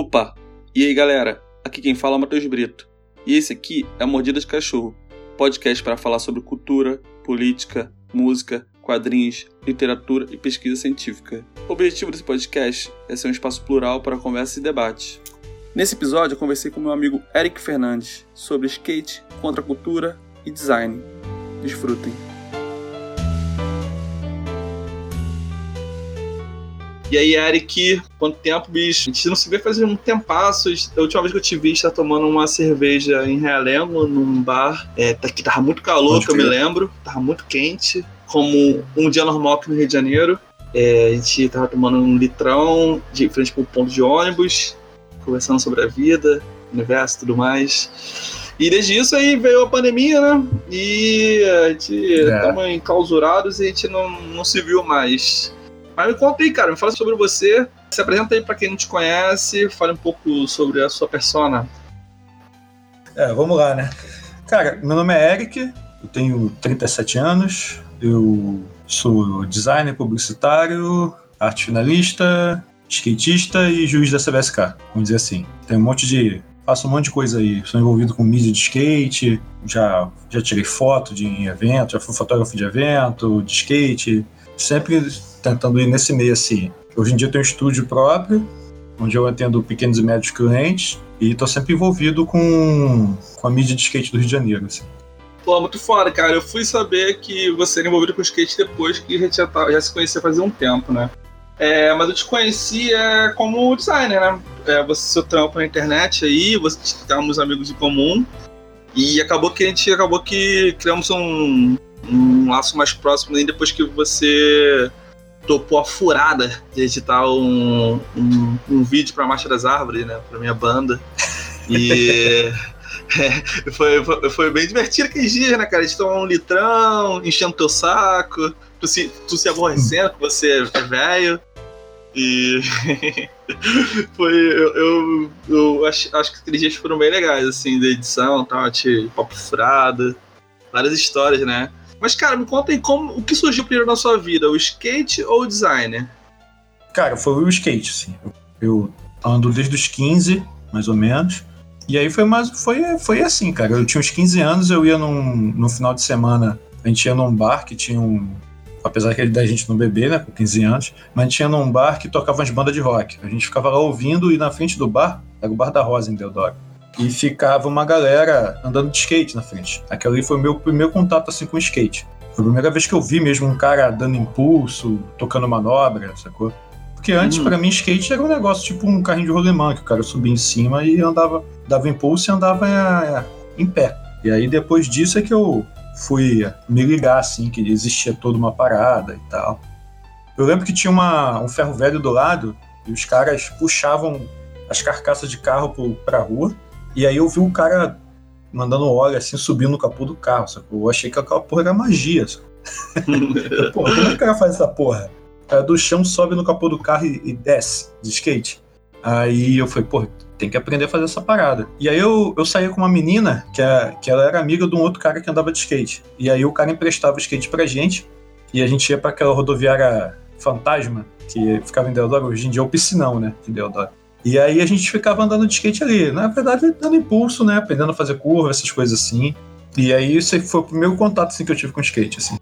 Opa! E aí galera, aqui quem fala é o Matheus Brito. E esse aqui é Mordida de Cachorro, podcast para falar sobre cultura, política, música, quadrinhos, literatura e pesquisa científica. O objetivo desse podcast é ser um espaço plural para conversa e debate. Nesse episódio eu conversei com meu amigo Eric Fernandes sobre skate, contracultura e design. Desfrutem! E aí, Eric, quanto tempo, bicho? A gente não se vê faz um tempasso. A última vez que eu te vi, está tomando uma cerveja em Realengo, num bar é, tá, que tava muito calor, que eu me lembro. Tava muito quente, como um dia normal aqui no Rio de Janeiro. É, a gente tava tomando um litrão de frente pro ponto de ônibus, conversando sobre a vida, universo e tudo mais. E desde isso aí veio a pandemia, né? E a gente é. tava enclausurados e a gente não, não se viu mais. Mas me conta aí, cara, me fala sobre você. Se apresenta aí para quem não te conhece, fale um pouco sobre a sua persona. É, vamos lá, né? Cara, meu nome é Eric, eu tenho 37 anos, eu sou designer publicitário, arte finalista, skatista e juiz da CBSK, vamos dizer assim. Tem um monte de. Faço um monte de coisa aí. Sou envolvido com mídia de skate, já, já tirei foto de evento, já fui fotógrafo de evento, de skate. Sempre tentando ir nesse meio assim. Hoje em dia eu tenho um estúdio próprio, onde eu atendo pequenos e médios clientes, e estou sempre envolvido com, com a mídia de skate do Rio de Janeiro. Assim. Pô, muito foda, cara. Eu fui saber que você era envolvido com skate depois que já, tá, já se conhecia fazia um tempo, né? É, mas eu te conheci é, como designer, né? É, você seu trampo na internet aí, você tínhamos amigos em comum. E acabou que a gente acabou que criamos um, um laço mais próximo aí depois que você topou a furada de editar um, um, um vídeo pra Marcha das Árvores, né? Pra minha banda. E. É, foi, foi, foi, bem divertido aqueles dias, né, cara? A gente tomou um litrão, enchendo teu saco, tu se, tu se aborrecendo que você é velho. E. foi. Eu, eu, eu, acho, acho que aqueles dias foram bem legais, assim, da edição, tal, de papo furado, várias histórias, né? Mas, cara, me conta aí como, o que surgiu primeiro na sua vida, o skate ou o designer? Cara, foi o skate, assim. Eu ando desde os 15, mais ou menos. E aí foi mais foi, foi assim, cara. Eu tinha uns 15 anos, eu ia num, no final de semana, a gente ia num bar que tinha um. Apesar que ele da gente não beber, né, com 15 anos, mas a gente ia num bar que tocava umas bandas de rock. A gente ficava lá ouvindo e na frente do bar, era o Bar da Rosa em Deodoro e ficava uma galera andando de skate na frente. Aquele ali foi o meu primeiro contato assim com skate. Foi a primeira vez que eu vi mesmo um cara dando impulso, tocando manobra, sacou? Porque antes, hum. para mim, skate era um negócio tipo um carrinho de rolemã, que o cara subia em cima e andava, dava impulso e andava é, em pé. E aí, depois disso, é que eu fui me ligar, assim, que existia toda uma parada e tal. Eu lembro que tinha uma, um ferro velho do lado e os caras puxavam as carcaças de carro pro, pra rua e aí eu vi um cara mandando óleo assim, subindo no capô do carro, sacou? Eu achei que aquela porra era magia, porra, como é que o cara faz essa porra? O cara do chão sobe no capô do carro e, e desce de skate. Aí eu falei, pô, tem que aprender a fazer essa parada. E aí eu, eu saía com uma menina que, é, que ela era amiga de um outro cara que andava de skate. E aí o cara emprestava o skate pra gente e a gente ia para aquela rodoviária fantasma que ficava em Deodoro, hoje em dia é o piscinão, né, de Deodoro. E aí a gente ficava andando de skate ali. Na verdade, dando impulso, né? Aprendendo a fazer curva, essas coisas assim. E aí esse foi o primeiro contato assim, que eu tive com skate, assim.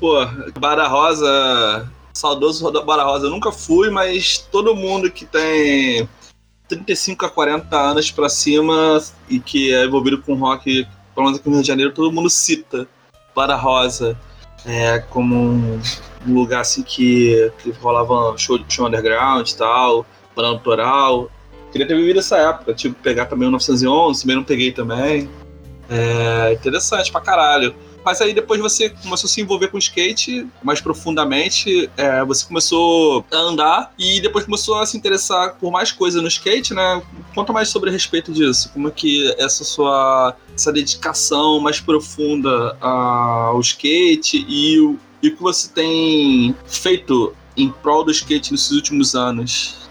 Pô, Bara Rosa, saudoso Bara Rosa, eu nunca fui, mas todo mundo que tem 35 a 40 anos pra cima e que é envolvido com rock, pelo menos aqui no Rio de Janeiro, todo mundo cita Bara Rosa é, como um lugar assim que, que rolava show, show underground e tal banda autoral. Queria ter vivido essa época, tipo, pegar também o 911, também não peguei também. É interessante pra caralho. Mas aí depois você começou a se envolver com skate mais profundamente, é, você começou a andar e depois começou a se interessar por mais coisas no skate, né? Conta mais sobre a respeito disso, como é que essa sua essa dedicação mais profunda ao skate e o, e o que você tem feito em prol do skate nesses últimos anos.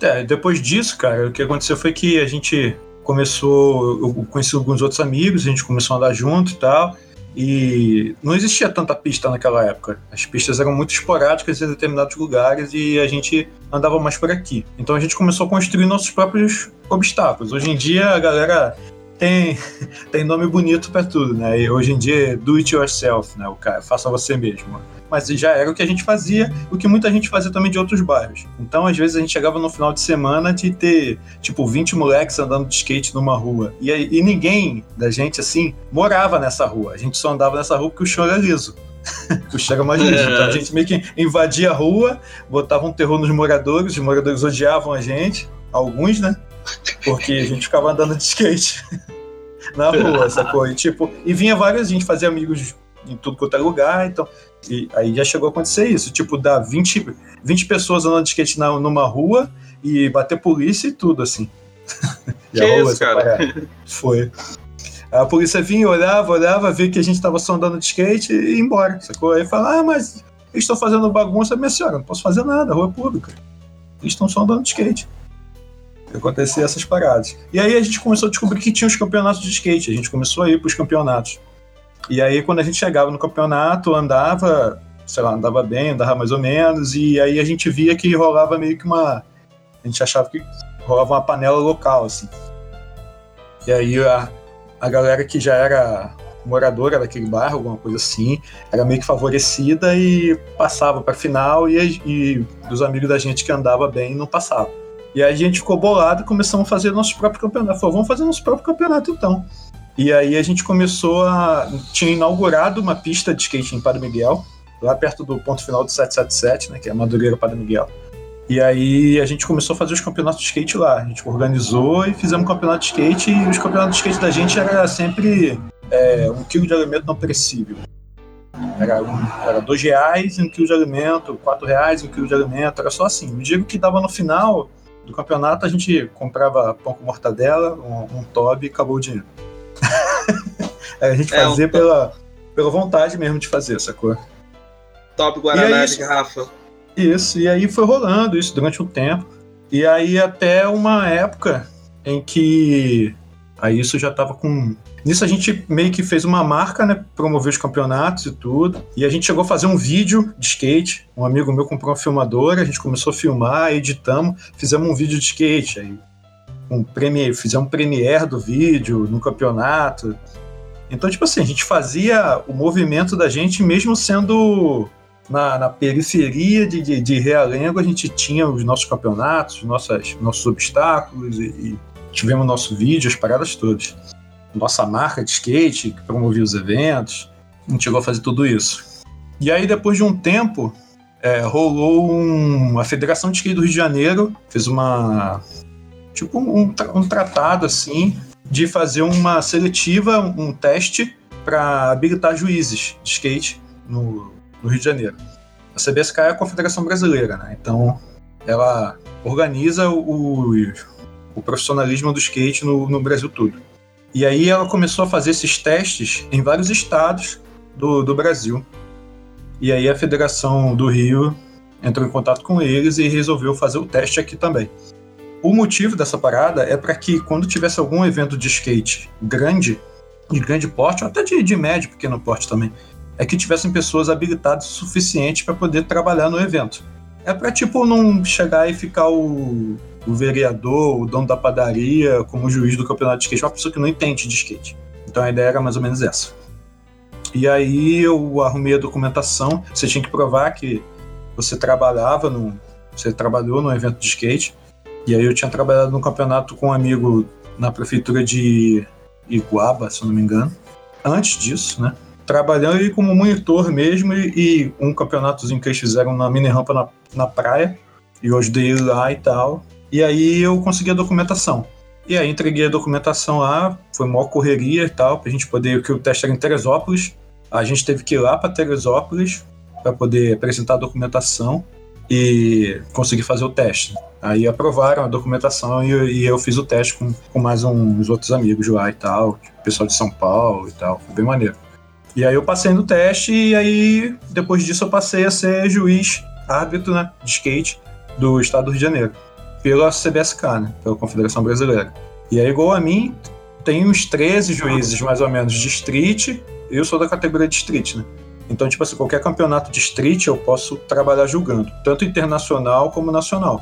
É, depois disso, cara, o que aconteceu foi que a gente começou, eu conheci alguns outros amigos, a gente começou a andar junto e tal, E não existia tanta pista naquela época. As pistas eram muito esporádicas em determinados lugares e a gente andava mais por aqui. Então a gente começou a construir nossos próprios obstáculos. Hoje em dia a galera tem, tem nome bonito para tudo, né? E hoje em dia é do it yourself, né? O cara, faça você mesmo mas já era o que a gente fazia, o que muita gente fazia também de outros bairros. Então, às vezes, a gente chegava no final de semana de ter, tipo, 20 moleques andando de skate numa rua. E, e ninguém da gente, assim, morava nessa rua. A gente só andava nessa rua porque o chão era liso. o chão era mais liso. Então, a gente meio que invadia a rua, botava um terror nos moradores, os moradores odiavam a gente, alguns, né? Porque a gente ficava andando de skate na rua, sacou? E, tipo, e vinha vários, a gente fazia amigos em tudo quanto é lugar, então e aí já chegou a acontecer isso, tipo, dar 20, 20 pessoas andando de skate na, numa rua e bater polícia e tudo, assim. Que isso, cara? Foi. A polícia vinha, olhava, olhava, via que a gente tava só andando de skate e ia embora, sacou? Aí fala, ah, mas eles estão fazendo bagunça, minha senhora, não posso fazer nada, rua é pública. Eles estão só andando de skate. Acontecia essas paradas. E aí a gente começou a descobrir que tinha os campeonatos de skate, a gente começou a ir pros campeonatos. E aí, quando a gente chegava no campeonato, andava, sei lá, andava bem, andava mais ou menos, e aí a gente via que rolava meio que uma. A gente achava que rolava uma panela local, assim. E aí a, a galera que já era moradora daquele bairro, alguma coisa assim, era meio que favorecida e passava para final, e, e os amigos da gente que andava bem não passavam. E aí a gente ficou bolado e começamos a fazer nosso próprio campeonato. Falou, vamos fazer nosso próprio campeonato então. E aí a gente começou a. Tinha inaugurado uma pista de skate em Padre Miguel, lá perto do ponto final do 777, né? Que é Madureira Padre Miguel. E aí a gente começou a fazer os campeonatos de skate lá. A gente organizou e fizemos um campeonato de skate. E os campeonatos de skate da gente era sempre é, um quilo de alimento não perecível. Era, um, era dois reais um quilo de alimento, quatro reais um quilo de alimento. Era só assim. Eu digo que dava no final do campeonato, a gente comprava pão com mortadela, um, um tobe e acabou o dinheiro. a gente é, fazia um pela, pela vontade mesmo de fazer, sacou? Top Guaraná de garrafa. Isso, e aí foi rolando isso durante um tempo. E aí até uma época em que. Aí isso já tava com. Nisso a gente meio que fez uma marca, né? Promover os campeonatos e tudo. E a gente chegou a fazer um vídeo de skate. Um amigo meu comprou uma filmadora, a gente começou a filmar, editamos, fizemos um vídeo de skate. Aí um premiere, fizemos um premiere do vídeo no campeonato. Então, tipo assim, a gente fazia o movimento da gente mesmo sendo na, na periferia de, de, de, Realengo, a gente tinha os nossos campeonatos, nossas, nossos obstáculos e, e tivemos nosso vídeo, as paradas todas. Nossa marca de skate, que promovia os eventos, a gente chegou a fazer tudo isso. E aí, depois de um tempo, é, rolou um, a Federação de Skate do Rio de Janeiro, fez uma, tipo um, um tratado assim de fazer uma seletiva, um teste para habilitar juízes de skate no, no, Rio de Janeiro. A CBSK é a Confederação Brasileira, né? Então ela organiza o, o profissionalismo do skate no, no Brasil todo. E aí ela começou a fazer esses testes em vários estados do, do Brasil. E aí a Federação do Rio entrou em contato com eles e resolveu fazer o teste aqui também. O motivo dessa parada é para que quando tivesse algum evento de skate grande, de grande porte, ou até de, de médio, pequeno porte também, é que tivessem pessoas habilitadas o suficiente para poder trabalhar no evento. É para tipo não chegar e ficar o, o vereador, o dono da padaria, como juiz do campeonato de skate, uma pessoa que não entende de skate. Então a ideia era mais ou menos essa. E aí eu arrumei a documentação. Você tinha que provar que você trabalhava no, você trabalhou no evento de skate e aí eu tinha trabalhado no campeonato com um amigo na prefeitura de Iguaba, se não me engano. Antes disso, né? Trabalhando aí como monitor mesmo e, e um campeonatozinho que eles fizeram na mini rampa na, na praia. E eu ajudei lá e tal. E aí eu consegui a documentação. E aí entreguei a documentação lá, foi maior correria e tal, pra gente poder, que o teste era em Teresópolis. A gente teve que ir lá para Teresópolis para poder apresentar a documentação e conseguir fazer o teste. Aí aprovaram a documentação e, e eu fiz o teste com, com mais uns outros amigos lá e tal, pessoal de São Paulo e tal, foi bem maneiro. E aí eu passei no teste e aí depois disso eu passei a ser juiz árbitro né, de skate do estado do Rio de Janeiro, pela CBSK, né, pela Confederação Brasileira. E aí igual a mim, tem uns 13 juízes, mais ou menos, de street. Eu sou da categoria de street, né? Então, tipo assim, qualquer campeonato de street eu posso trabalhar julgando, tanto internacional como nacional.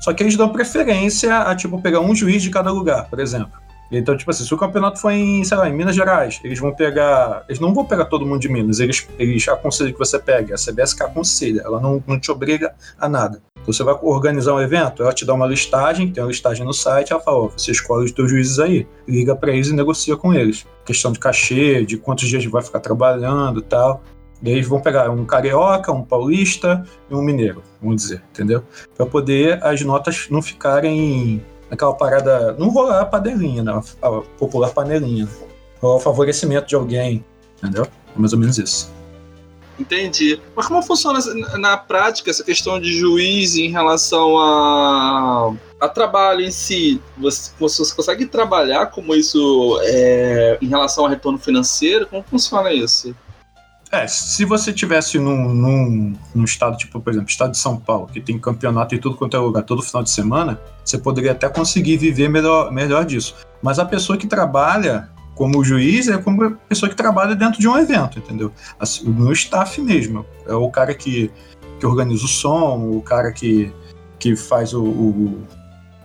Só que eles dão preferência a, tipo, pegar um juiz de cada lugar, por exemplo. Então, tipo assim, se o campeonato for em, sei lá, em Minas Gerais, eles vão pegar. Eles não vão pegar todo mundo de Minas, eles, eles aconselham que você pegue. A CBS que aconselha, ela não, não te obriga a nada. Então, você vai organizar um evento, ela te dá uma listagem, tem uma listagem no site, ela fala: ó, você escolhe os teus juízes aí, liga para eles e negocia com eles. Questão de cachê, de quantos dias vai ficar trabalhando e tal. Eles vão pegar um carioca, um paulista e um mineiro, vamos dizer, entendeu? Para poder as notas não ficarem naquela parada. Não rolar a panelinha, né? A popular panelinha. Rolar o favorecimento de alguém, entendeu? É mais ou menos isso. Entendi. Mas como funciona na prática essa questão de juiz em relação a, a trabalho em si? Você, você consegue trabalhar como isso é, em relação ao retorno financeiro? Como funciona isso? É, se você tivesse num, num, num, estado, tipo, por exemplo, estado de São Paulo, que tem campeonato em tudo quanto é lugar, todo final de semana, você poderia até conseguir viver melhor, melhor disso. Mas a pessoa que trabalha como juiz é como a pessoa que trabalha dentro de um evento, entendeu? Assim, no staff mesmo. É o cara que, que organiza o som, o cara que, que faz o, o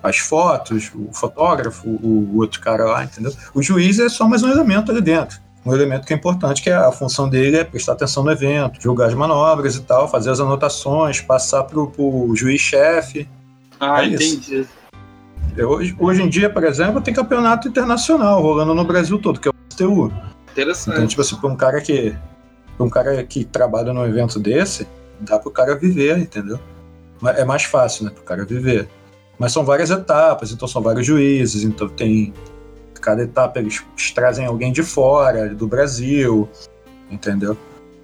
as fotos, o fotógrafo, o, o outro cara lá, entendeu? O juiz é só mais um elemento ali dentro um elemento que é importante, que é a função dele é prestar atenção no evento, julgar as manobras e tal, fazer as anotações, passar pro, pro juiz-chefe. Ah, é entendi. Hoje, hoje em dia, por exemplo, tem campeonato internacional rolando no Brasil todo, que é o STU. Interessante. Então, tipo assim, pra um cara que. Pra um cara que trabalha num evento desse, dá pro cara viver, entendeu? É mais fácil, né? Pro cara viver. Mas são várias etapas, então são vários juízes, então tem cada etapa eles trazem alguém de fora, do Brasil, entendeu?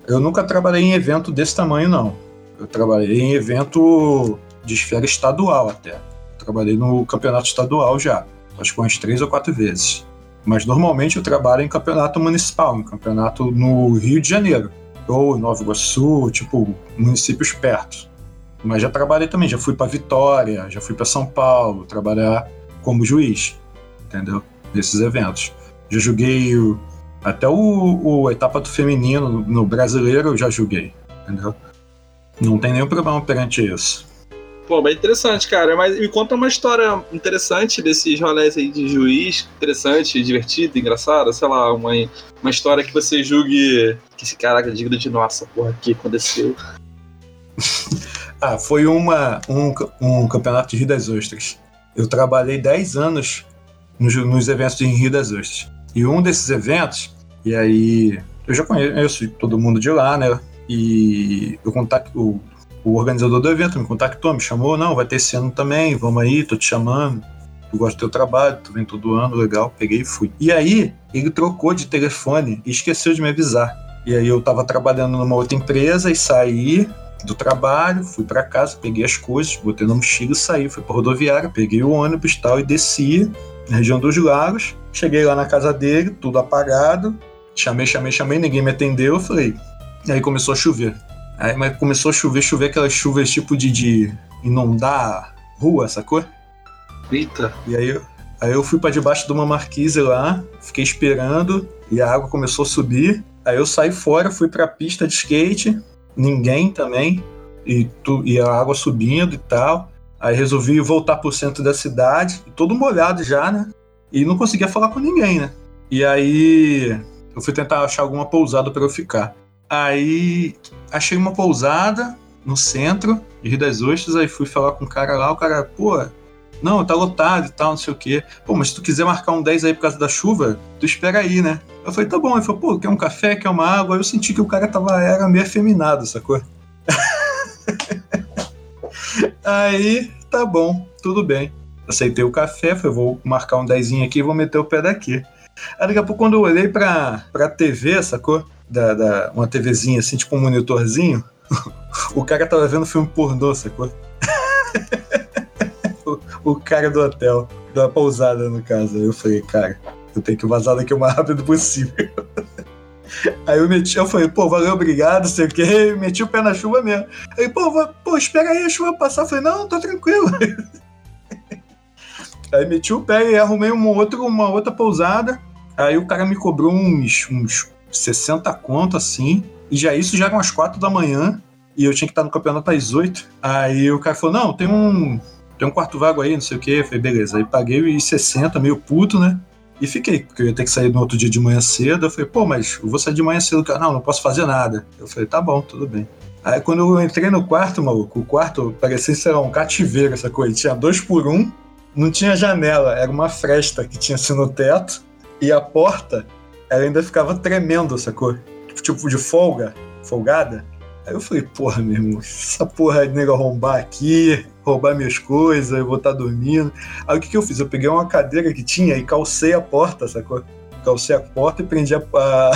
Eu nunca trabalhei em evento desse tamanho, não. Eu trabalhei em evento de esfera estadual até. Trabalhei no campeonato estadual já, acho que umas três ou quatro vezes. Mas normalmente eu trabalho em campeonato municipal, em campeonato no Rio de Janeiro, ou Nova Iguaçu, tipo, municípios perto. Mas já trabalhei também, já fui para Vitória, já fui para São Paulo trabalhar como juiz, entendeu? Desses eventos. Já joguei o, até o, o etapa do feminino no, no brasileiro, eu já joguei, entendeu? Não tem nenhum problema perante isso. Pô, bem interessante, cara. Mas me conta uma história interessante desses rolês aí de juiz, interessante, divertido, engraçado, sei lá, uma, uma história que você julgue que esse caraca diga de nossa, porra, que aconteceu? ah, foi uma, um, um campeonato de Rio das Ostras. Eu trabalhei 10 anos nos, nos eventos em Rio das Ostras. E um desses eventos, e aí eu já conheço todo mundo de lá, né? E eu contato, o, o organizador do evento me contactou, me chamou, não, vai ter esse ano também, vamos aí, tô te chamando. Eu gosto do teu trabalho, tu vem todo ano, legal, peguei e fui. E aí, ele trocou de telefone e esqueceu de me avisar. E aí eu tava trabalhando numa outra empresa e saí do trabalho, fui para casa, peguei as coisas, botei no mochila e saí, fui pra rodoviária, peguei o ônibus tal e desci na região dos lagos. Cheguei lá na casa dele, tudo apagado. Chamei, chamei, chamei, ninguém me atendeu. Eu falei. E aí começou a chover. Aí mas começou a chover, chover aquelas chuvas tipo de, de inundar rua, sacou? Eita. E aí, aí eu fui para debaixo de uma marquise lá, fiquei esperando e a água começou a subir. Aí eu saí fora, fui pra pista de skate, ninguém também, e, tu, e a água subindo e tal. Aí resolvi voltar pro centro da cidade, todo molhado já, né? E não conseguia falar com ninguém, né? E aí eu fui tentar achar alguma pousada para eu ficar. Aí achei uma pousada no centro de Rio das Ostras, aí fui falar com o cara lá, o cara, pô, não, tá lotado e tal, não sei o quê. Pô, mas se tu quiser marcar um 10 aí por causa da chuva, tu espera aí, né? Eu falei, tá bom. Ele falou, pô, quer um café, quer uma água? Aí eu senti que o cara tava, era meio afeminado, sacou? Aí, tá bom, tudo bem. Aceitei o café, falei, vou marcar um dezinho aqui e vou meter o pé daqui. Aí daqui a pouco, quando eu olhei pra, pra TV, sacou? Da, da, uma TVzinha assim, tipo um monitorzinho, o cara tava vendo filme pornô, sacou? o, o cara do hotel, da pousada, no caso. Aí eu falei, cara, eu tenho que vazar daqui o mais rápido possível. Aí eu meti, eu falei, pô, valeu, obrigado, sei o quê, meti o pé na chuva mesmo. Aí, pô, pô, espera aí a chuva passar. Eu falei, não, tô tranquilo. Aí meti o pé e arrumei uma outra, uma outra pousada. Aí o cara me cobrou uns, uns 60 conto assim. E já isso já eram as 4 da manhã. E eu tinha que estar no campeonato às 8. Aí o cara falou: Não, tem um, tem um quarto vago aí, não sei o quê. Eu falei: Beleza. Aí paguei os 60, meio puto, né? E fiquei, porque eu ia ter que sair no outro dia de manhã cedo. Eu falei: Pô, mas eu vou sair de manhã cedo. Cara, não, não posso fazer nada. Eu falei: Tá bom, tudo bem. Aí quando eu entrei no quarto, maluco, o quarto parecia ser um cativeiro, essa coisa. Tinha dois por um, não tinha janela, era uma fresta que tinha assim no teto. E a porta, ela ainda ficava tremendo, sacou? Tipo de folga, folgada. Aí eu falei, porra, meu irmão, essa porra de nego arrombar aqui, roubar minhas coisas, eu vou estar tá dormindo. Aí o que, que eu fiz? Eu peguei uma cadeira que tinha e calcei a porta, sacou? Calcei a porta e prendi a, a,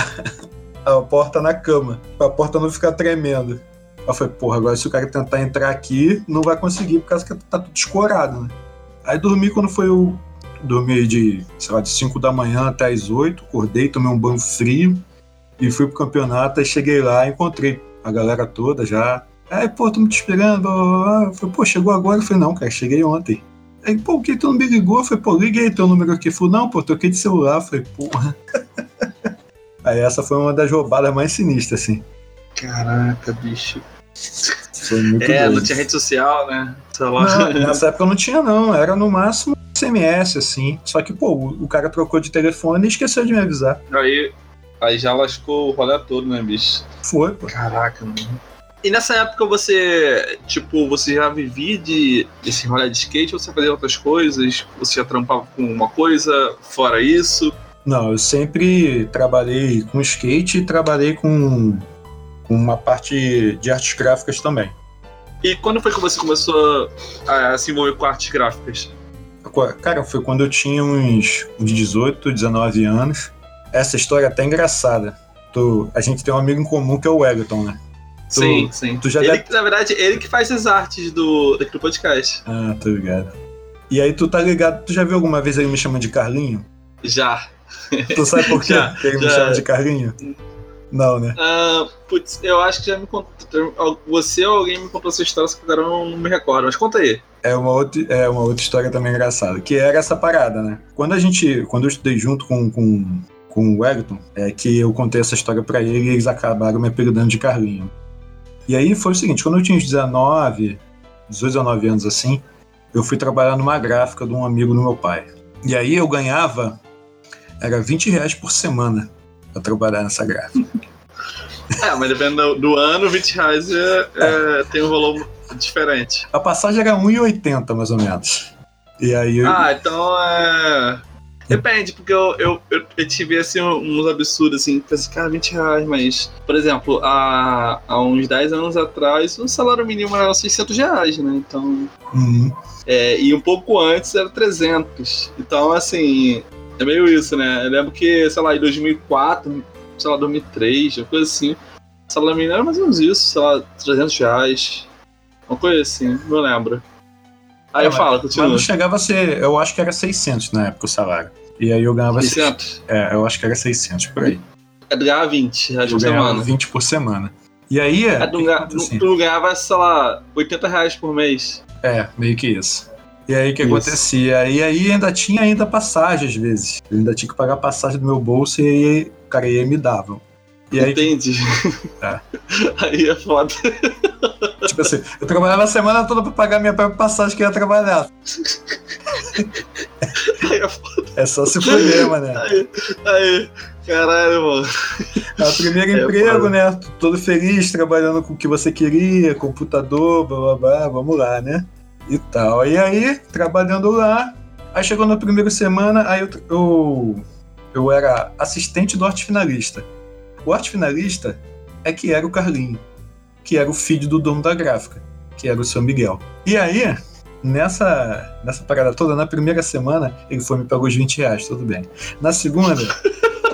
a porta na cama, pra porta não ficar tremendo. Aí falei, porra, agora se o cara tentar entrar aqui, não vai conseguir, por causa que tá tudo escorado, né? Aí dormi quando foi o. Dormi de, sei lá, de 5 da manhã até as 8, acordei, tomei um banho frio e fui pro campeonato. Aí cheguei lá, encontrei a galera toda já. Aí, pô, tô me te esperando. Blá, blá, blá. Eu falei, pô, chegou agora? Eu falei, não, cara, cheguei ontem. Aí, pô, o que tu não me ligou? Eu falei, pô, liguei teu número aqui. Eu falei, não, pô, troquei de celular. Eu falei, porra. Aí essa foi uma das roubadas mais sinistras, assim. Caraca, bicho. Foi muito É, doido. não tinha rede social, né? Não, nessa época não tinha, não. Era no máximo SMS, assim. Só que, pô, o o cara trocou de telefone e esqueceu de me avisar. Aí, aí já lascou o rolê todo, né, bicho? Foi, pô. Caraca, mano. E nessa época você, tipo, você já vivia de, desse rolê de skate ou você fazia outras coisas? Você já trampava com uma coisa fora isso? Não, eu sempre trabalhei com skate e trabalhei com, uma parte de artes gráficas também. E quando foi que você começou a se envolver com artes gráficas? Cara, foi quando eu tinha uns, uns 18, 19 anos. Essa história é até engraçada. A gente tem um amigo em comum que é o Wellington, né? Tu- sim, sim. tu já ele, deve- Na verdade, ele que faz as artes do, daqui do podcast. Ah, tô ligado. E aí tu tá ligado, tu já viu alguma vez ele me chamando de Carlinho? Já. Tu sabe por quê Já, que ele me já. chama de Carlinho? Não, né? Ah, putz, eu acho que já me contou. Você ou alguém me contou essa história, só que agora eu não, me recordo. Mas conta aí. É uma, outra, é uma outra história também engraçada, que era essa parada, né? Quando a gente. Quando eu estudei junto com, com, com o Wellington, é que eu contei essa história pra ele e eles acabaram me apelidando de Carlinho. E aí foi o seguinte, quando eu tinha uns 19, 18, 19 anos assim, eu fui trabalhar numa gráfica de um amigo do meu pai. E aí eu ganhava, era 20 reais por semana pra trabalhar nessa gráfica. É, mas dependendo do, do ano, 20 reais é, é, tem um valor diferente. A passagem era 1,80 mais ou menos. E aí eu, Ah, então é. Depende, porque eu, eu, eu, eu tive assim, uns absurdos assim, pensei, assim, cara, 20 reais, mas, por exemplo, há, há uns 10 anos atrás, o salário mínimo era 600 reais, né? Então. Uhum. É, e um pouco antes era 300. Então, assim, é meio isso, né? Eu lembro que, sei lá, em 2004, sei lá, 2003, uma coisa assim, o salário mínimo era mais ou menos isso, sei lá, 300 reais. Uma coisa assim, não lembro. Aí É, eu mas- falo, Mas continua. não chegava a ser, eu acho que era 600 na época o salário. E aí eu ganhava 600. 600? É, eu acho que era 600 por aí. É ganhar 20 reais Eu por ganhava semana. 20 por semana. E aí, é, É, tu, assim, tu ganhava, sei lá, 80 reais por mês. é, meio que isso. E aí o que Isso. acontecia? E aí ainda tinha ainda passagem às vezes. Eu ainda tinha que pagar passagem do meu bolso e aí o cara ia me dava. E aí, Entende? É. Aí é foda. tipo assim, eu trabalhava a semana toda pra pagar minha própria passagem que eu ia trabalhar. É. É só se fuder, mané. Aí, aí. Caralho, mano. É o primeiro É, emprego, né? Todo feliz, trabalhando com o que você queria, computador, blá blá blá, vamos lá, né? E tal. E aí, trabalhando lá, aí chegou na primeira semana, aí eu, eu, eu era assistente do arte finalista. O arte finalista é que era o Carlinho, que era o filho do dono da gráfica, que era o seu Miguel. E aí, nessa, nessa parada toda, na primeira semana, ele foi me pagou os 20 reais, tudo bem. Na segunda,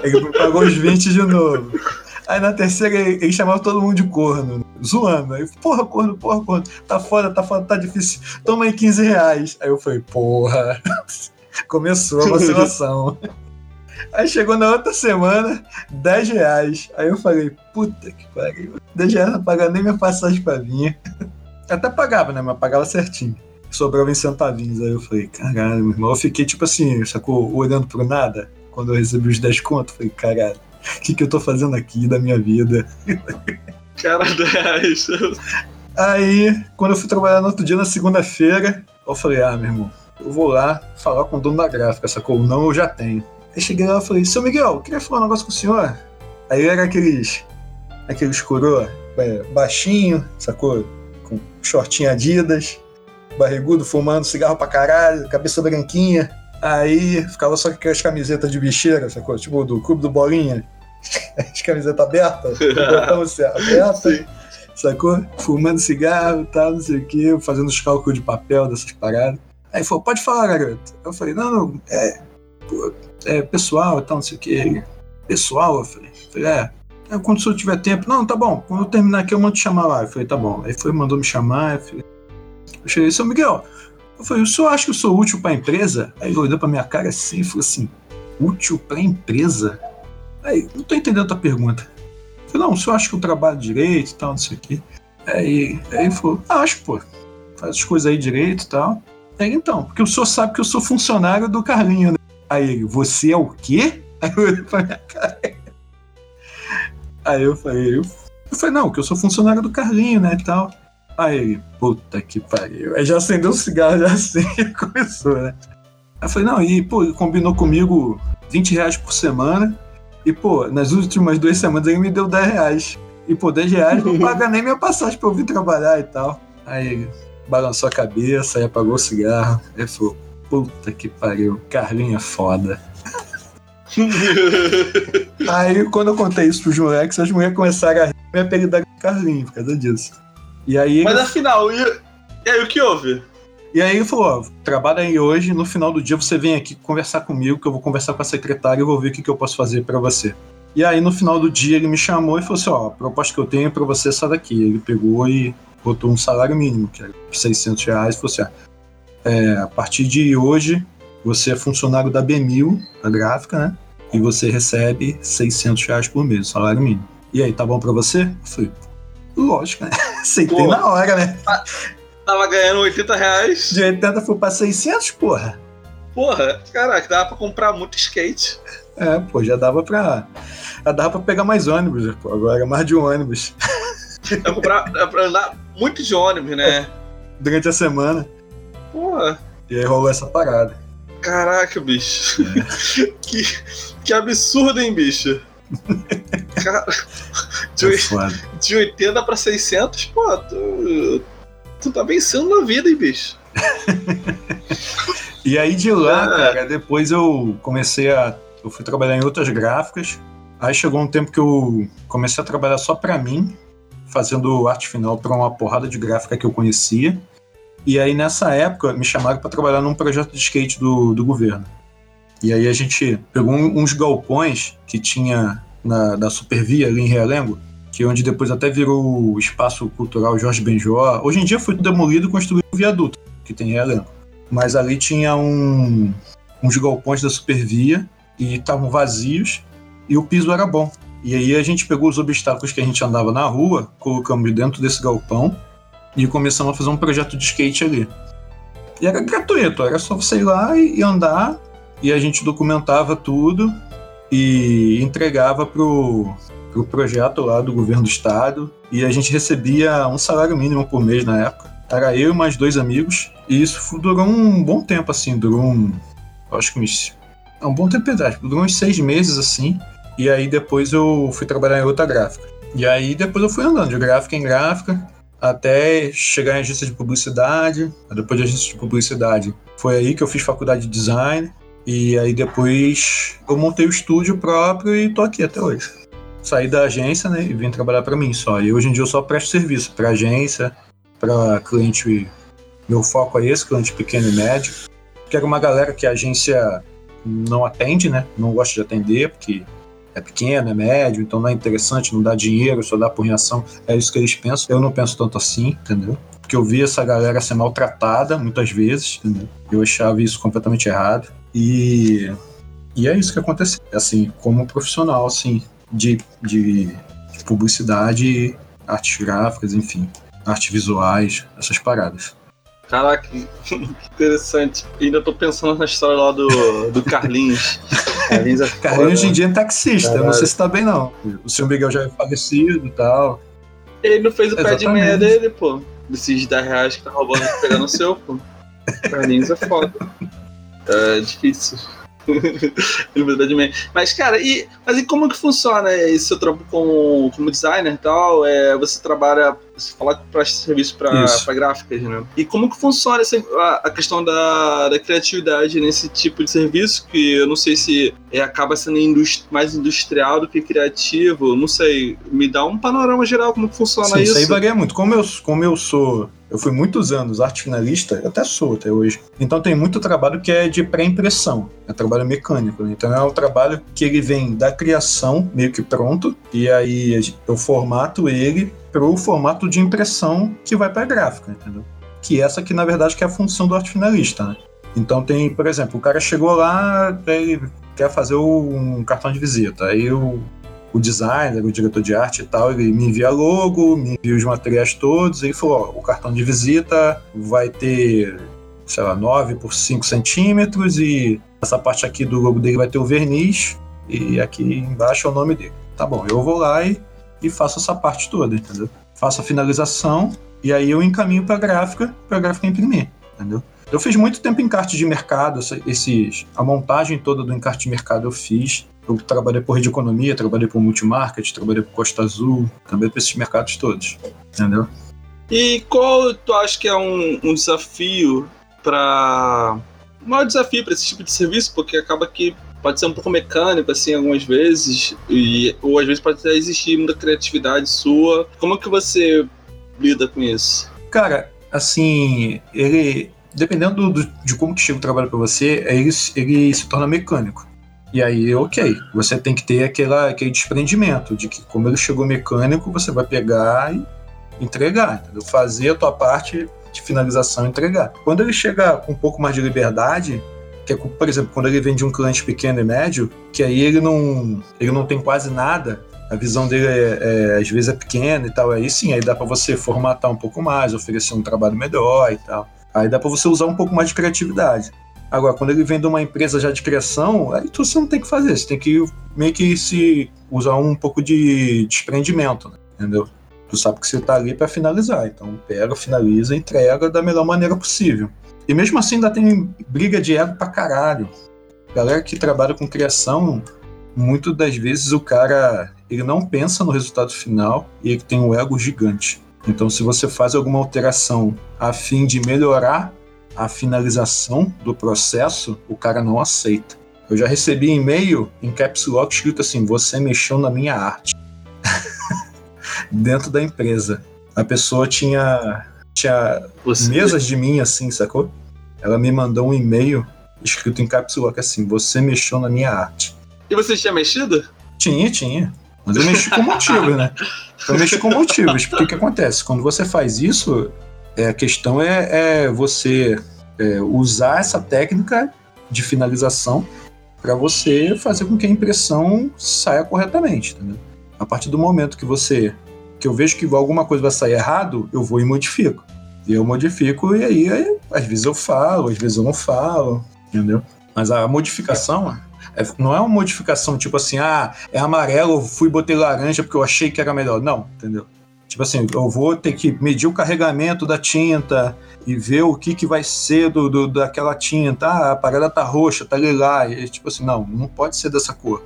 ele me pagou os 20 de novo. Aí na terceira ele, ele chamava todo mundo de corno, zoando. Aí, porra, corno, porra, corno, tá foda, tá foda, tá difícil. Toma aí 15 reais. Aí eu falei, porra. Começou a vacilação. Aí chegou na outra semana, 10 reais. Aí eu falei, puta que pariu. 10 reais não pagava nem minha passagem pra vir. Até pagava, né? Mas pagava certinho. sobrava em centavinhos. Aí eu falei, caralho, meu irmão. Eu fiquei tipo assim, sacou? Olhando pro nada. Quando eu recebi os 10 contos, falei, caralho, o que, que eu tô fazendo aqui da minha vida? Cara, 10. Aí, quando eu fui trabalhar no outro dia, na segunda-feira, eu falei, ah, meu irmão, eu vou lá falar com o dono da gráfica, sacou? Não, eu já tenho. Aí cheguei lá e falei, seu Miguel, eu queria falar um negócio com o senhor. Aí era aqueles, aqueles coroa, baixinho, sacou? Com shortinho Adidas, barrigudo, fumando cigarro pra caralho, cabeça branquinha. Aí ficava só com aquelas camisetas de bicheira, sacou? Tipo do clube do Bolinha. As camisetas abertas, botão aberto, sacou? Fumando cigarro e tal, não sei o quê, fazendo os cálculos de papel dessas paradas. Aí falou, pode falar, garoto. Eu falei, não, não, é, pô, é pessoal e tal, não sei o quê. Pessoal, eu falei, eu falei é, é, quando o senhor tiver tempo, não, tá bom, quando eu terminar aqui eu mando te chamar lá. Eu falei, tá bom. Aí foi, mandou me chamar, eu falei, eu cheguei, seu Miguel, eu falei, o senhor acha que eu sou útil pra empresa? Aí ele olhou pra minha cara assim e falou assim, útil pra empresa? Aí, não tô entendendo a tua pergunta. Eu falei, não, o senhor acha que eu trabalho direito e tal, não sei o quê. Aí, aí ele falou, ah, acho, pô, faz as coisas aí direito e tal. Aí, então, porque o senhor sabe que eu sou funcionário do Carlinho, né? Aí ele, você é o quê? Aí eu olhei pra minha cara. Aí eu falei, eu, eu falei, não, que eu sou funcionário do Carlinho, né, e tal. Aí ele, puta que pariu. Aí já acendeu um cigarro, já assim, começou, né? Aí eu falei, não, e, pô, ele combinou comigo 20 reais por semana. E, pô, nas últimas duas semanas ele me deu 10 reais. E, pô, 10 reais não paga nem minha passagem pra eu vir trabalhar e tal. Aí ele balançou a cabeça, aí apagou o cigarro. Aí falou, puta que pariu, Carlinho é foda. aí, quando eu contei isso pros moleques, as mulheres começaram a rir, me apelidar de Carlinho por causa disso. E aí. Mas afinal, e, e aí o que houve? E aí ele falou: ó, trabalha aí hoje, no final do dia você vem aqui conversar comigo, que eu vou conversar com a secretária e vou ver o que, que eu posso fazer para você. E aí no final do dia ele me chamou e falou assim: ó, a proposta que eu tenho para você é essa daqui. Ele pegou e botou um salário mínimo, que era 600 reais, e falou assim: ó, é, a partir de hoje você é funcionário da B1000, a gráfica, né? E você recebe 600 reais por mês, salário mínimo. E aí, tá bom pra você? Eu falei, lógico, né? Aceitei na hora, né? Tava ganhando 80 reais. De 80 foi pra 600, porra. Porra, caraca, dava pra comprar muito skate. É, pô, já dava pra. Já dava pra pegar mais ônibus, pô. Agora mais de um ônibus. Dá pra, comprar, dá pra andar muito de ônibus, né? Durante a semana. Porra. E aí rolou essa parada. Caraca, bicho. É. que, que absurdo, hein, bicho? Cara, de, É de 80 pra 600, pô, tu, tu tá vencendo na vida, hein, bicho? E aí de lá, Ah. cara, depois eu comecei a. Eu fui trabalhar em outras gráficas. Aí chegou um tempo que eu comecei a trabalhar só pra mim, fazendo arte final pra uma porrada de gráfica que eu conhecia. E aí nessa época me chamaram pra trabalhar num projeto de skate do, do governo. E aí a gente pegou uns galpões que tinha na, da Supervia ali em Realengo, que é onde depois até virou o espaço cultural Jorge Benjó. Hoje em dia foi demolido e construído um viaduto que tem em Realengo. Mas ali tinha um, uns galpões da Supervia e estavam vazios e o piso era bom. E aí a gente pegou os obstáculos que a gente andava na rua, colocamos dentro desse galpão e começamos a fazer um projeto de skate ali. E era gratuito, era só você ir lá e, andar e a gente documentava tudo e entregava pro, pro projeto lá do governo do estado e a gente recebia um salário mínimo por mês na época. Era eu e mais dois amigos e isso durou um bom tempo assim, durou um, acho que uns, é um bom tempo atrás, durou uns seis meses assim e aí depois eu fui trabalhar em outra gráfica. E aí depois eu fui andando de gráfica em gráfica até chegar em agência de publicidade. Depois de agência de publicidade, foi aí que eu fiz faculdade de design. E aí depois eu montei o estúdio próprio e tô aqui até hoje. Saí da agência, né, e vim trabalhar para mim só. E hoje em dia eu só presto serviço para agência, para cliente. Meu foco é esse, cliente pequeno e médio. Quero uma galera que a agência não atende, né? Não gosta de atender, porque é pequeno, é médio, então não é interessante, não dá dinheiro, só dá por reação. É isso que eles pensam. Eu não penso tanto assim, entendeu? Porque eu vi essa galera ser maltratada muitas vezes, entendeu? Eu achava isso completamente errado. E, e é isso que aconteceu. Assim, como profissional, assim, de, de, de publicidade, artes gráficas, enfim, artes visuais, essas paradas. Caraca, que interessante. Ainda tô pensando na história lá do, do Carlinhos. Carlinhos, é Carlinhos hoje em dia é taxista, Caralho. não sei se tá bem não. O seu Miguel já é falecido e tal. Ele não fez o Exatamente. pé de meia dele, pô. Desses 10 reais que tá roubando pegando o seu, pô. Carlinhos é foda. É difícil. Mas, cara, e, mas e como que funciona esse seu trampo como, como designer e tal? É, você trabalha, você fala que presta serviço para gráficas, né? E como que funciona essa, a, a, questão da, da criatividade nesse tipo de serviço? Que eu não sei se é, acaba sendo indust mais industrial do que criativo, não sei. Me dá um panorama geral como que funciona Sim, isso. Isso aí varia muito. Como eu, como eu sou eu fui muitos anos arte finalista, até sou até hoje. Então tem muito trabalho que é de pré-impressão, é trabalho mecânico. Né? Então é um trabalho que ele vem da criação, meio que pronto, e aí eu formato ele para o formato de impressão que vai para a gráfica, entendeu? Que essa que na verdade que é a função do arte finalista, né? Então tem, por exemplo, o cara chegou lá, ele quer fazer um cartão de visita. Aí o o designer, o diretor de arte e tal, ele me envia logo, me envia os materiais todos, e ele falou, ó, o cartão de visita vai ter, sei lá, 9 por 5 centímetros, e essa parte aqui do logo dele vai ter o verniz, e aqui embaixo é o nome dele. Tá bom, eu vou lá e, e faço essa parte toda, entendeu? Faço a finalização, e aí eu encaminho para a gráfica, para a gráfica imprimir, entendeu? Eu fiz muito tempo encarte de mercado, esses, a montagem toda do encarte de mercado eu fiz. Eu trabalhei por rede de economia, trabalhei por multimarket, trabalhei por Costa Azul, trabalhei por esses mercados todos, entendeu? E qual tu acha que é um, um desafio para o maior desafio para esse tipo de serviço, porque acaba que pode ser um pouco mecânico, assim, algumas vezes, e, ou às vezes pode até existir muita criatividade sua. Como é que você lida com isso? Cara, assim, ele, dependendo do, de como que chega o trabalho para você, ele, ele se torna mecânico. E aí, ok, você tem que ter aquela, aquele desprendimento de que, como ele chegou mecânico, você vai pegar e entregar, entendeu? fazer a tua parte de finalização e entregar. Quando ele chega com um pouco mais de liberdade, que é, por exemplo, quando ele vem de um cliente pequeno e médio, que aí ele não, ele não tem quase nada, a visão dele é, é, às vezes é pequena e tal, aí sim, aí dá para você formatar um pouco mais, oferecer um trabalho melhor e tal. Aí dá para você usar um pouco mais de criatividade. Agora, quando ele vem de uma empresa já de criação, aí tu você não tem que fazer, você tem que meio que se usar um pouco de desprendimento, né? entendeu? Tu sabe que você tá ali para finalizar, então pega, finaliza, entrega da melhor maneira possível. E mesmo assim ainda tem briga de ego pra caralho. Galera que trabalha com criação, muitas das vezes o cara ele não pensa no resultado final e ele tem um ego gigante. Então, se você faz alguma alteração a fim de melhorar a finalização do processo, o cara não aceita. Eu já recebi e-mail em caps lock escrito assim: você mexeu na minha arte. Dentro da empresa. A pessoa tinha, tinha você... mesas de mim assim, sacou? Ela me mandou um e-mail escrito em caps lock assim: você mexeu na minha arte. E você tinha mexido? Tinha, tinha. Mas eu mexi com motivos, né? Eu mexi com motivos. Porque o que acontece? Quando você faz isso, é, a questão é, é você é, usar essa técnica de finalização para você fazer com que a impressão saia corretamente, entendeu? A partir do momento que você que eu vejo que alguma coisa vai sair errado, eu vou e modifico. E eu modifico e aí, aí às vezes eu falo, às vezes eu não falo, entendeu? Mas a modificação é, não é uma modificação tipo assim, ah, é amarelo, eu fui botei laranja porque eu achei que era melhor. Não, entendeu? Tipo assim, eu vou ter que medir o carregamento da tinta e ver o que, que vai ser do, do daquela tinta. Ah, a parada tá roxa, tá lilás. E, tipo assim, não, não pode ser dessa cor.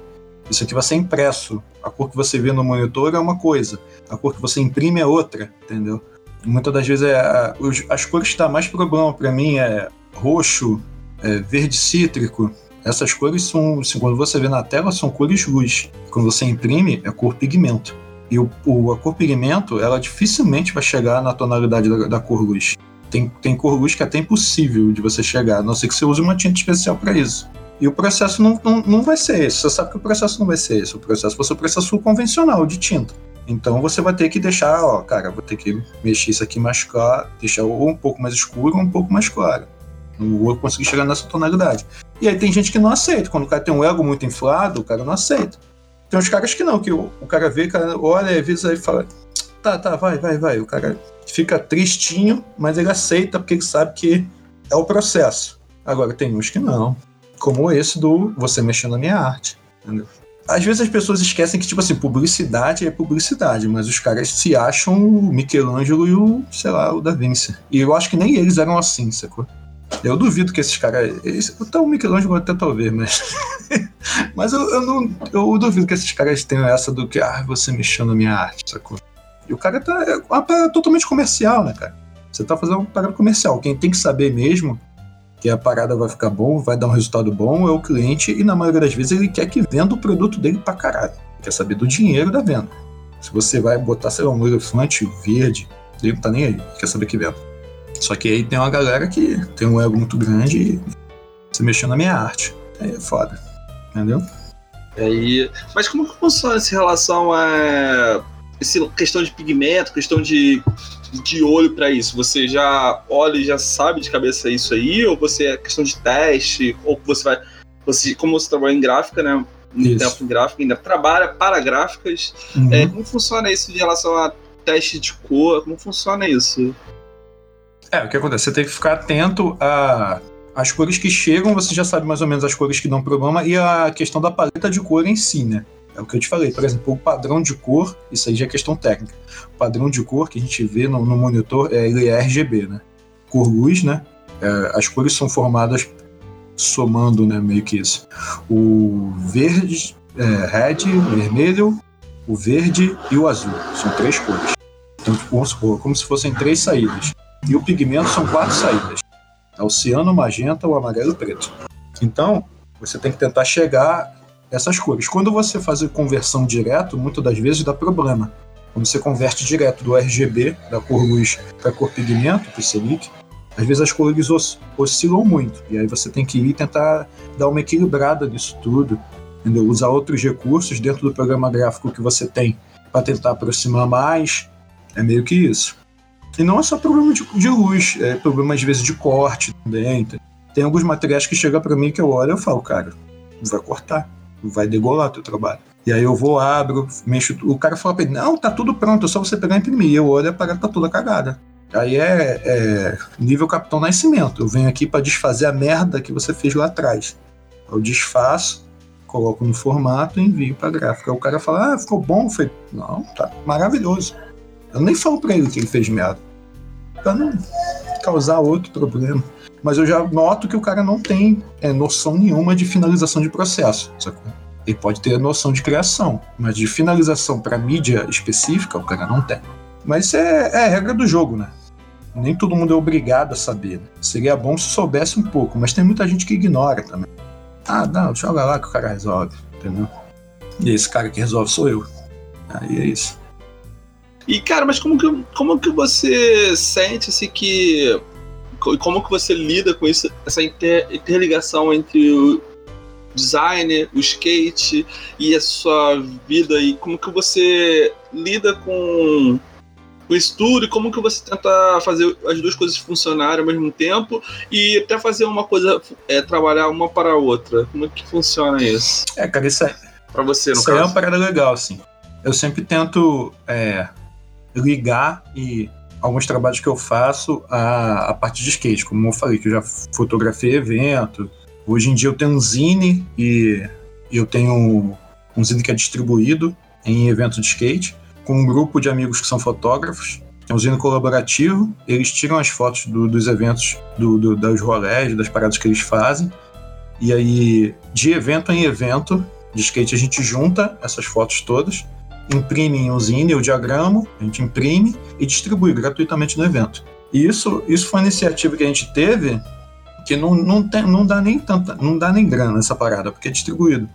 Isso aqui vai ser impresso. A cor que você vê no monitor é uma coisa, a cor que você imprime é outra, entendeu? Muitas das vezes é, as cores que dá mais problema para mim é roxo, é verde cítrico. Essas cores são, assim, quando você vê na tela, são cores luz. Quando você imprime, é cor pigmento. E o, o, a cor pigmento, ela dificilmente vai chegar na tonalidade da, da cor luz. Tem, tem cor luz que é até impossível de você chegar, a não ser que você use uma tinta especial para isso. E o processo não, não, não vai ser esse. Você sabe que o processo não vai ser esse. O processo vai ser o processo convencional de tinta. Então você vai ter que deixar, ó, cara, vou ter que mexer isso aqui mais claro, deixar ou um pouco mais escuro ou um pouco mais claro. Não vou conseguir chegar nessa tonalidade. E aí tem gente que não aceita. Quando o cara tem um ego muito inflado, o cara não aceita. Tem uns caras que não, que o, o cara vê, cara olha, avisa e fala: tá, tá, vai, vai, vai. O cara fica tristinho, mas ele aceita porque ele sabe que é o processo. Agora, tem uns que não. Como esse do você mexendo na minha arte. Entendeu? Às vezes as pessoas esquecem que, tipo assim, publicidade é publicidade, mas os caras se acham o Michelangelo e o, sei lá, o Da Vinci. E eu acho que nem eles eram assim, sacou? Eu duvido que esses caras. Então o Michelangelo até talvez, mas. mas eu, eu, não. Eu duvido que esses caras tenham essa do que, ah, você mexeu na minha arte, sacou? E o cara tá. É uma parada totalmente comercial, né, cara? Você tá fazendo uma parada comercial. Quem tem que saber mesmo que a parada vai ficar bom, vai dar um resultado bom, é o cliente, e na maioria das vezes ele quer que venda o produto dele pra caralho. Quer saber do dinheiro da venda. Se você vai botar, sei lá, um elefante verde, ele não tá nem aí, quer saber que venda. Só que aí tem uma galera que tem um ego muito grande e você mexeu na minha arte. Aí é foda. Entendeu? Aí, mas como que funciona essa relação a essa questão de pigmento, questão de, de olho para isso? Você já olha e já sabe de cabeça isso aí? Ou você é questão de teste? Ou você vai. Você, como você trabalha em gráfica, né? Muito tempo em gráfica, ainda trabalha para gráficas. Uhum. É, como funciona isso em relação a teste de cor? Como funciona isso? É, o que acontece? Você tem que ficar atento a. As cores que chegam, você já sabe mais ou menos as cores que dão problema e a questão da paleta de cor em si, né? É o que eu te falei, por exemplo, o padrão de cor, isso aí já é questão técnica. O padrão de cor que a gente vê no, no monitor, é, ele é RGB, né? Cor luz, né? É, as cores são formadas somando, né, meio que isso. O verde, é, red, o vermelho, o verde e o azul. São três cores. Então, tipo, vamos supor, como se fossem três saídas. E o pigmento são quatro saídas. É o ciano, o magenta, o amarelo e o preto. Então, você tem que tentar chegar essas cores. Quando você faz a conversão direto, muitas das vezes dá problema. Quando você converte direto do RGB, da cor luz, para a cor pigmento, para o Selic, às vezes as cores os, oscilam muito. E aí você tem que ir tentar dar uma equilibrada nisso tudo, entendeu? usar outros recursos dentro do programa gráfico que você tem para tentar aproximar mais. É meio que isso. E não é só problema de, de luz, é problema às vezes de corte também. Tem alguns materiais que chegam para mim que eu olho e eu falo, cara, vai cortar vai degolar teu trabalho. E aí eu vou, abro, mexo. O cara fala pra ele: Não, tá tudo pronto, é só você pegar e imprimir. Eu olho e a parada tá toda cagada. Aí é, é nível Capitão Nascimento. Eu venho aqui para desfazer a merda que você fez lá atrás. Eu desfaço, coloco no formato e envio pra gráfica. Aí o cara fala: Ah, ficou bom? Eu falei: Não, tá maravilhoso. Eu nem falo pra ele que ele fez merda. Pra não causar outro problema mas eu já noto que o cara não tem é, noção nenhuma de finalização de processo. Sacou? Ele pode ter noção de criação, mas de finalização para mídia específica o cara não tem. Mas isso é, é, regra do jogo, né? Nem todo mundo é obrigado a saber. Né? Seria bom se soubesse um pouco, mas tem muita gente que ignora também. Ah, não, joga lá que o cara resolve, entendeu? E esse cara que resolve sou eu. Aí é isso. E, cara, mas como que, como que você sente assim, que e como que você lida com isso, essa inter, interligação entre o design, o skate e a sua vida e como que você lida com o estudo e como que você tenta fazer as duas coisas funcionarem ao mesmo tempo e até fazer uma coisa, é, trabalhar uma para a outra. Como é que funciona isso? É, cara, isso é. Pra você, no isso caso. é uma parada legal, assim. Eu sempre tento é, ligar e alguns trabalhos que eu faço a, a parte de skate, como eu falei, que eu já fotografei evento. Hoje em dia eu tenho um zine e eu tenho um zine que é distribuído em evento de skate, com um grupo de amigos que são fotógrafos. É um zine colaborativo, eles tiram as fotos do, dos eventos, do, do, dos rolés, das paradas que eles fazem. E aí, de evento em evento de skate, a gente junta essas fotos todas imprime em usine o diagrama, a gente imprime e distribui gratuitamente no evento. E isso, isso foi uma iniciativa que a gente teve que não, não, tem, não dá nem tanta, não dá nem grana essa parada, porque é distribuído.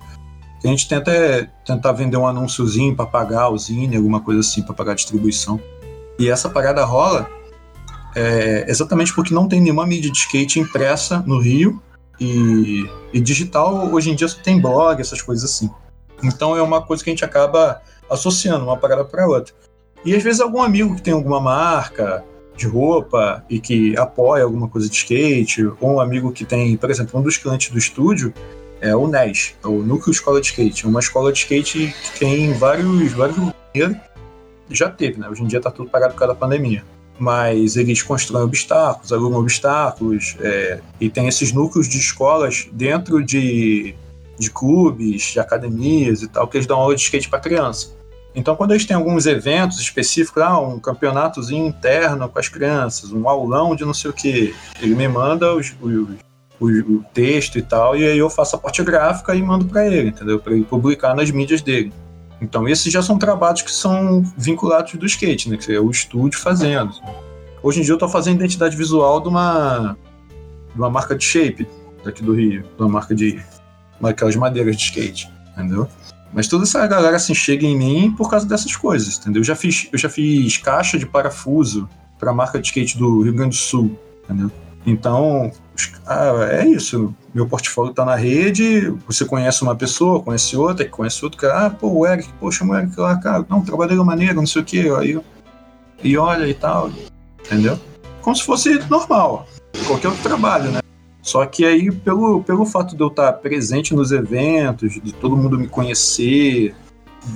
O a gente tenta é tentar vender um anúnciozinho para pagar a usine, alguma coisa assim, para pagar a distribuição. E essa parada rola é, exatamente porque não tem nenhuma mídia de skate impressa no Rio e, e digital hoje em dia só tem blog, essas coisas assim. Então é uma coisa que a gente acaba associando uma parada para outra. E às vezes algum amigo que tem alguma marca de roupa e que apoia alguma coisa de skate, ou um amigo que tem, por exemplo, um dos clientes do estúdio é o NES, é o Núcleo Escola de Skate, é uma escola de skate que tem vários, vários já teve, né? Hoje em dia tá tudo parado por causa da pandemia. Mas eles constroem obstáculos, alugam obstáculos, é, e tem esses núcleos de escolas dentro de, de clubes, de academias e tal, que eles dão aula de skate para criança. Então, quando eles têm alguns eventos específicos, ah, um campeonatozinho interno com as crianças, um aulão de não sei o que, ele me manda os, os, os, o texto e tal, e aí eu faço a parte gráfica e mando para ele, entendeu? Para ele publicar nas mídias dele. Então, esses já são trabalhos que são vinculados do skate, né? Que é o estúdio fazendo. Hoje em dia eu estou fazendo identidade visual de uma, de uma marca de shape daqui do Rio, de uma marca de aquelas madeiras de skate, entendeu? Mas toda essa galera assim chega em mim por causa dessas coisas, entendeu? Eu já fiz, eu já fiz caixa de parafuso para a marca de skate do Rio Grande do Sul, entendeu? Então, ah, é isso. Meu portfólio está na rede, você conhece uma pessoa, conhece outra, que conhece outro, cara, ah, pô, o Eric, poxa, o Eric lá, cara, não, trabalhei maneiro, não sei o quê, aí e olha e tal, entendeu? Como se fosse normal, qualquer outro trabalho, né? Só que aí, pelo, pelo fato de eu estar presente nos eventos, de todo mundo me conhecer,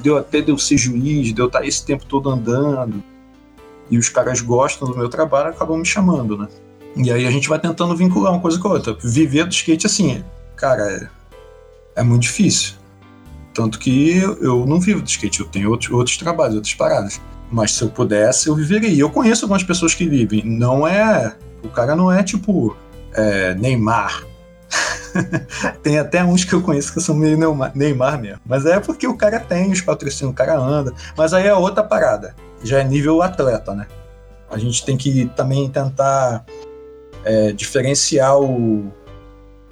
deu até de eu ser juiz, de eu estar esse tempo todo andando, e os caras gostam do meu trabalho, acabam me chamando, né? E aí a gente vai tentando vincular uma coisa com a outra. Viver do skate, assim, cara, é, é muito difícil. Tanto que eu não vivo do skate, eu tenho outros, outros trabalhos, outras paradas. Mas se eu pudesse, eu viveria. E eu conheço algumas pessoas que vivem. Não é. O cara não é tipo é, Neymar. tem até uns que eu conheço que são meio Neymar mesmo. Mas é porque o cara tem os patrocínios, o cara anda. Mas aí é outra parada. Já é nível atleta, né? A gente tem que também tentar é, diferenciar o,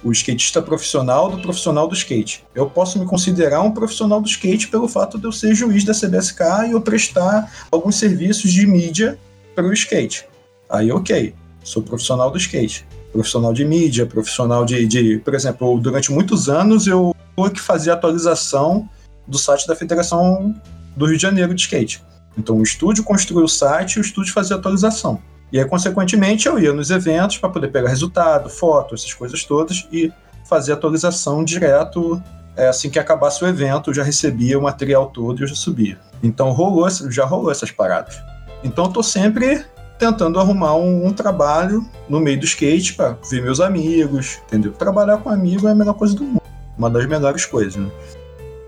o skatista profissional do profissional do skate. Eu posso me considerar um profissional do skate pelo fato de eu ser juiz da CBSK e eu prestar alguns serviços de mídia para o skate. Aí, ok, sou profissional do skate profissional de mídia, profissional de, de, por exemplo, durante muitos anos eu que fazia atualização do site da Federação do Rio de Janeiro de Skate. Então o estúdio construiu o site e o estúdio fazia atualização. E aí, consequentemente, eu ia nos eventos para poder pegar resultado, fotos, essas coisas todas e fazer atualização direto. É, assim que acabasse o evento, eu já recebia o material todo e eu já subia. Então rolou, já rolou essas paradas. Então eu tô sempre tentando arrumar um, um, trabalho no meio do skate para ver meus amigos, entendeu? Trabalhar com amigo é a melhor coisa do mundo. Uma das melhores coisas, né?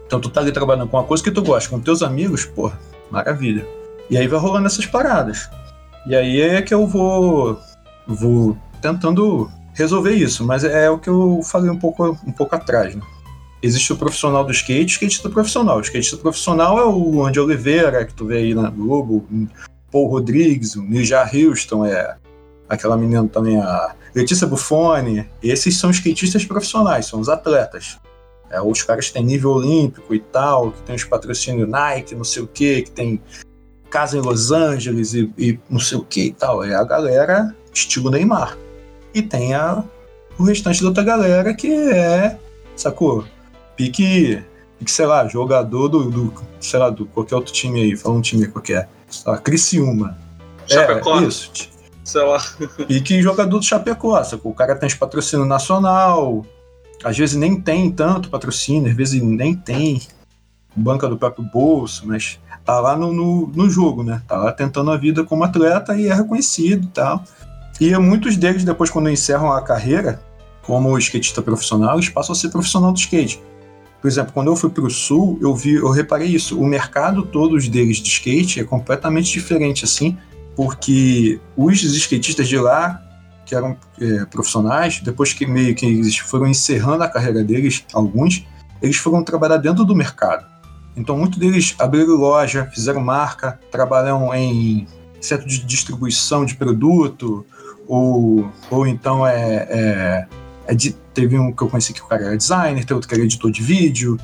Então tu tá ali trabalhando com uma coisa que tu gosta, com teus amigos, porra, maravilha. E aí vai rolando essas paradas. E aí é que eu vou vou tentando resolver isso, mas é o que eu falei um pouco um pouco atrás, né? Existe o profissional do skate, o skatista profissional. O skatista profissional é o Andy Oliveira, que tu vê aí na Globo, Paul Rodrigues, o Nijar Houston, é aquela menina também, a Letícia Buffoni. Esses são skatistas profissionais, são os atletas. É, os caras têm nível olímpico e tal, que tem os patrocínios Nike, não sei o que, que tem casa em Los Angeles e, e, não sei o que e tal. É a galera estilo Neymar. E tem a, o restante da outra galera que é, sacou? Pique, pique sei lá, jogador do, do, sei lá, do qualquer outro time aí, fala um time qualquer sei lá, Criciúma. Chapecó. É, isso. Sei lá. E que jogador do Chapecó, sacou? O cara tem patrocínio nacional, às vezes nem tem tanto patrocínio, às vezes nem tem banca do próprio bolso, mas tá lá no, no, no, jogo, né? Tá lá tentando a vida como atleta e é reconhecido e tal. E muitos deles, depois, quando encerram a carreira como skatista profissional, eles passam a ser profissional do skate. Por exemplo, quando eu fui para o sul, eu vi, eu reparei isso. O mercado todos deles de skate é completamente diferente assim, porque os skatistas de lá que eram é, profissionais, depois que meio que eles foram encerrando a carreira deles, alguns, eles foram trabalhar dentro do mercado. Então, muitos deles abriram loja, fizeram marca, trabalham em centro de distribuição de produto, ou, ou então é, é é teve um que eu conheci que o cara era designer, teve outro que era editor de vídeo,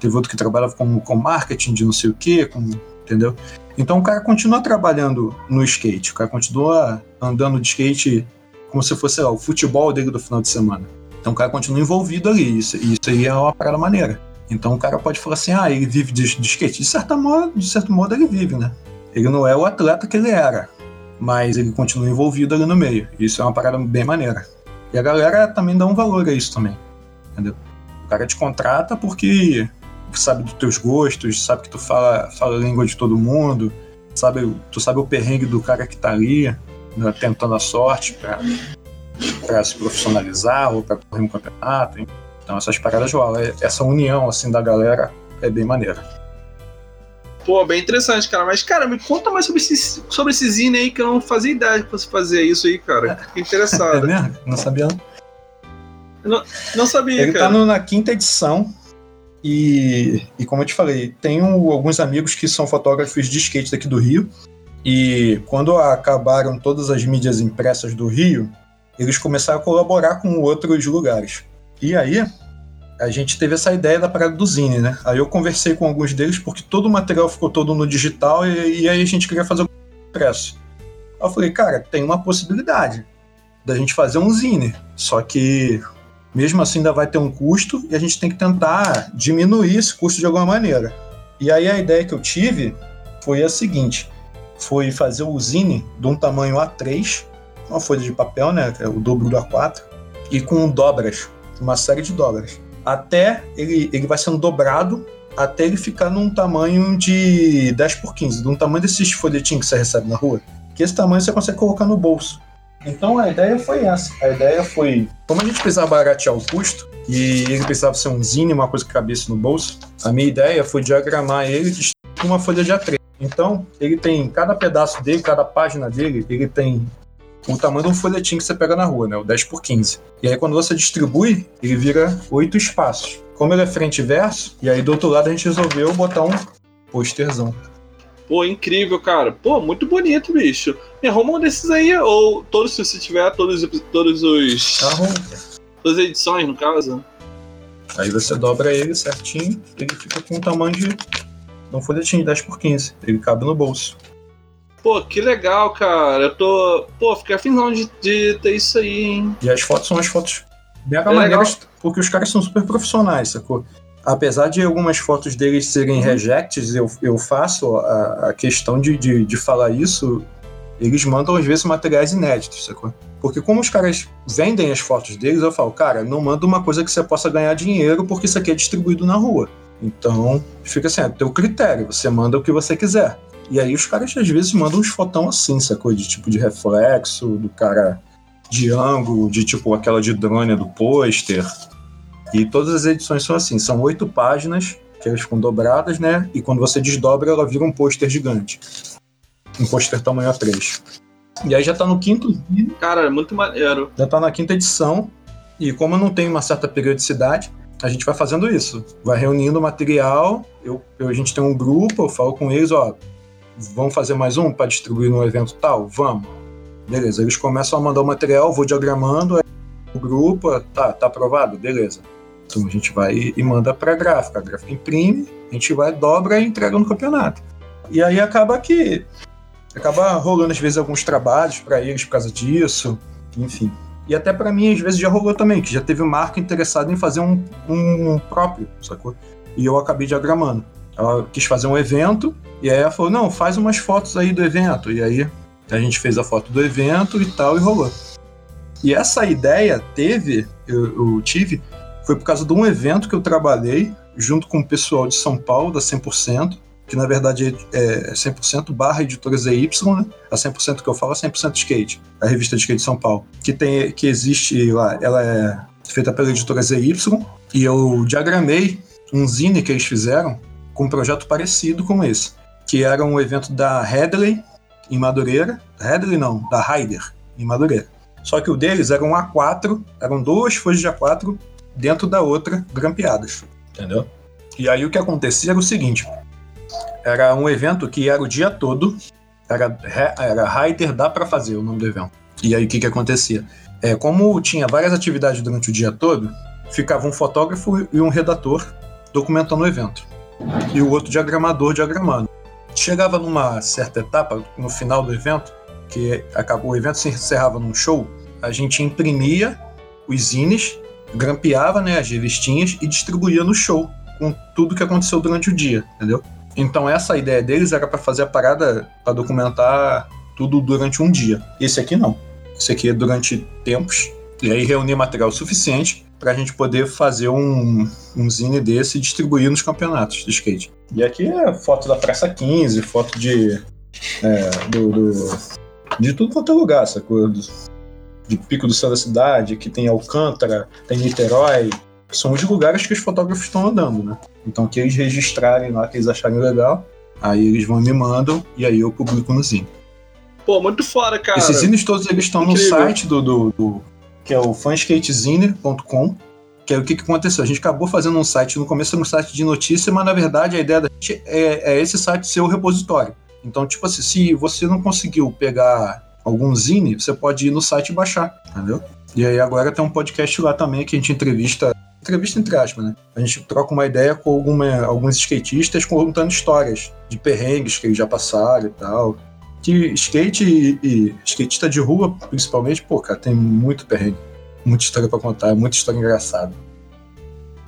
teve outro que trabalhava com, com marketing de não sei o quê, com, entendeu? Então o cara continua trabalhando no skate, o cara continua andando de skate como se fosse lá, o futebol dele do final de semana. Então o cara continua envolvido ali, isso, isso aí é uma parada maneira. Então o cara pode falar assim, ah, ele vive de, de skate. De, certa modo, de certo modo ele vive, né? Ele não é o atleta que ele era, mas ele continua envolvido ali no meio. Isso é uma parada bem maneira. E a galera também dá um valor a isso também. Entendeu? O cara te contrata porque sabe dos teus gostos, sabe que tu fala, fala a língua de todo mundo, sabe, tu sabe o perrengue do cara que tá ali, né, tentando a sorte pra, pra se profissionalizar ou pra correr um campeonato. Então essas paradas rolam. Essa união, assim, da galera é bem maneira. Pô, bem interessante, cara. Mas, cara, me conta mais sobre esse, sobre esse zine aí, que eu não fazia ideia que você fazia isso aí, cara. Fiquei interessado. É mesmo? Não sabia não. Não, não sabia, Ele cara. tá no, na quinta edição. E, e como eu te falei, tenho alguns amigos que são fotógrafos de skate daqui do Rio. E quando acabaram todas as mídias impressas do Rio, eles começaram a colaborar com outros lugares. E aí, a gente teve essa ideia da parada do Zine, né? Aí eu conversei com alguns deles porque todo o material ficou todo no digital e, e aí a gente queria fazer o impresso. Aí eu falei, cara, tem uma possibilidade da gente fazer um Zine. Só que mesmo assim ainda vai ter um custo e a gente tem que tentar diminuir esse custo de alguma maneira. E aí a ideia que eu tive foi a seguinte: foi fazer o zine de um tamanho A3, uma folha de papel, né, é o dobro do A4, e com dobras, uma série de dobras. Até ele, ele vai sendo dobrado até ele ficar num tamanho de 10 por 15, de um tamanho desses folhetinhos que você recebe na rua. Que esse tamanho você consegue colocar no bolso. Então a ideia foi essa. A ideia foi, como a gente precisava baratear o custo e ele precisava ser um zine, uma coisa que cabesse no bolso, a minha ideia foi diagramar ele com uma folha de A3. Então, ele tem cada pedaço dele, cada página dele, ele tem o tamanho de um folhetim que você pega na rua, né? O 10 por 15. E aí quando você distribui, ele vira oito espaços. Como ele é frente e verso, e aí do outro lado a gente resolveu botar um posterzão. Pô, incrível, cara. Pô, muito bonito, bicho. Me arruma um desses aí, ou todos, se você tiver, todos, todos os. Arruma. Todas as edições, no caso. Aí você dobra ele certinho, ele fica com o tamanho de um folhetim 10 por 15. Ele cabe no bolso. Pô, que legal, cara. Eu tô. Pô, fiquei afinal de, de ter isso aí, hein? E as fotos são as fotos mega É maneiras, porque os caras são super profissionais, sacou? Apesar de algumas fotos deles serem rejects, eu, eu faço a, a questão de, de, de falar isso. Eles mandam às vezes materiais inéditos, sacou? Porque como os caras vendem as fotos deles, eu falo, cara, não manda uma coisa que você possa ganhar dinheiro, porque isso aqui é distribuído na rua. Então, fica assim, é teu critério, você manda o que você quiser. E aí os caras às vezes mandam uns fotão assim, sacou? De tipo de reflexo, do cara de ângulo, de tipo aquela de drone do pôster. E todas as edições são assim, são oito páginas, que elas ficam dobradas, né? E quando você desdobra, ela vira um pôster gigante. Um pôster tamanho A3. E aí já tá no quinto Cara, é muito maneiro. já tá na quinta edição. E como não tenho uma certa periodicidade, a gente vai fazendo isso. Vai reunindo material, eu, eu- a gente tem um grupo, eu falo com eles, ó, vamos fazer mais um para distribuir no evento tal? Vamos. Beleza, eles começam a mandar o material, vou diagramando, o grupo, tá, tá aprovado? Beleza. Então a gente vai e manda pra gráfica, a gráfica imprime, a gente vai, dobra e entrega no campeonato. E aí acaba que acaba rolando às vezes alguns trabalhos para eles por causa disso, enfim. E até para mim, às vezes, já rolou também, que já teve marca interessada em fazer um, um próprio, sacou? E eu acabei diagramando. Ela quis fazer um evento, e aí ela falou, não, faz umas fotos aí do evento. E aí a gente fez a foto do evento e tal, e rolou. E essa ideia teve, eu, eu tive, foi por causa de um evento que eu trabalhei junto com o pessoal de São Paulo, da 100%, que na verdade é 100% barra editora ZY, né? A 100% que eu falo é 100% Skate, a revista de skate de São Paulo, que, tem, que existe lá, ela é feita pela editora ZY, e eu diagramei um zine que eles fizeram com um projeto parecido com esse, que era um evento da Headley, em Madureira, Headley não, da Ryder, em Madureira. Só que o deles era um A4, eram duas folhas de A4 dentro da outra grampeadas, entendeu? E aí o que acontecia era o seguinte, era um evento que era o dia todo, era, era Rider Dá Pra Fazer o nome do evento. E aí o que que acontecia? É, como tinha várias atividades durante o dia todo, ficava um fotógrafo e um redator documentando o evento. E o outro diagramador diagramando. Chegava numa certa etapa, no final do evento, que acabou, o evento se encerrava num show, a gente imprimia os zines, grampeava né, as revistinhas e distribuía no show, com tudo que aconteceu durante o dia, entendeu? Então essa ideia deles era para fazer a parada para documentar tudo durante um dia. Esse aqui não. Esse aqui é durante tempos. E aí reunir material suficiente para a gente poder fazer um, um zine desse e distribuir nos campeonatos de skate. E aqui é foto da Praça 15, foto de é, do, do, de tudo quanto é lugar, sacou? Do, de Pico do Céu da Cidade, que tem Alcântara, tem Niterói. São os lugares que os fotógrafos estão andando, né? Então, que eles registrarem lá, que eles acharem legal, aí eles vão me mandam e aí eu publico no Zine. Pô, muito fora, cara. Esses zines todos eles estão no site do, do, do, que é o fanskatezine.com. Que é o que, que aconteceu? A gente acabou fazendo um site, no começo era um site de notícia, mas na verdade a ideia da gente é, é esse site ser o repositório. Então, tipo assim, se você não conseguiu pegar algum zine, você pode ir no site e baixar, entendeu? E aí agora tem um podcast lá também que a gente entrevista, entrevista entre aspas, né? A gente troca uma ideia com alguma, alguns skatistas contando histórias de perrengues que eles já passaram e tal. Que skate e, e skatista de rua, principalmente, pô, cara, tem muito perrengue, muita história para contar, muita história engraçada.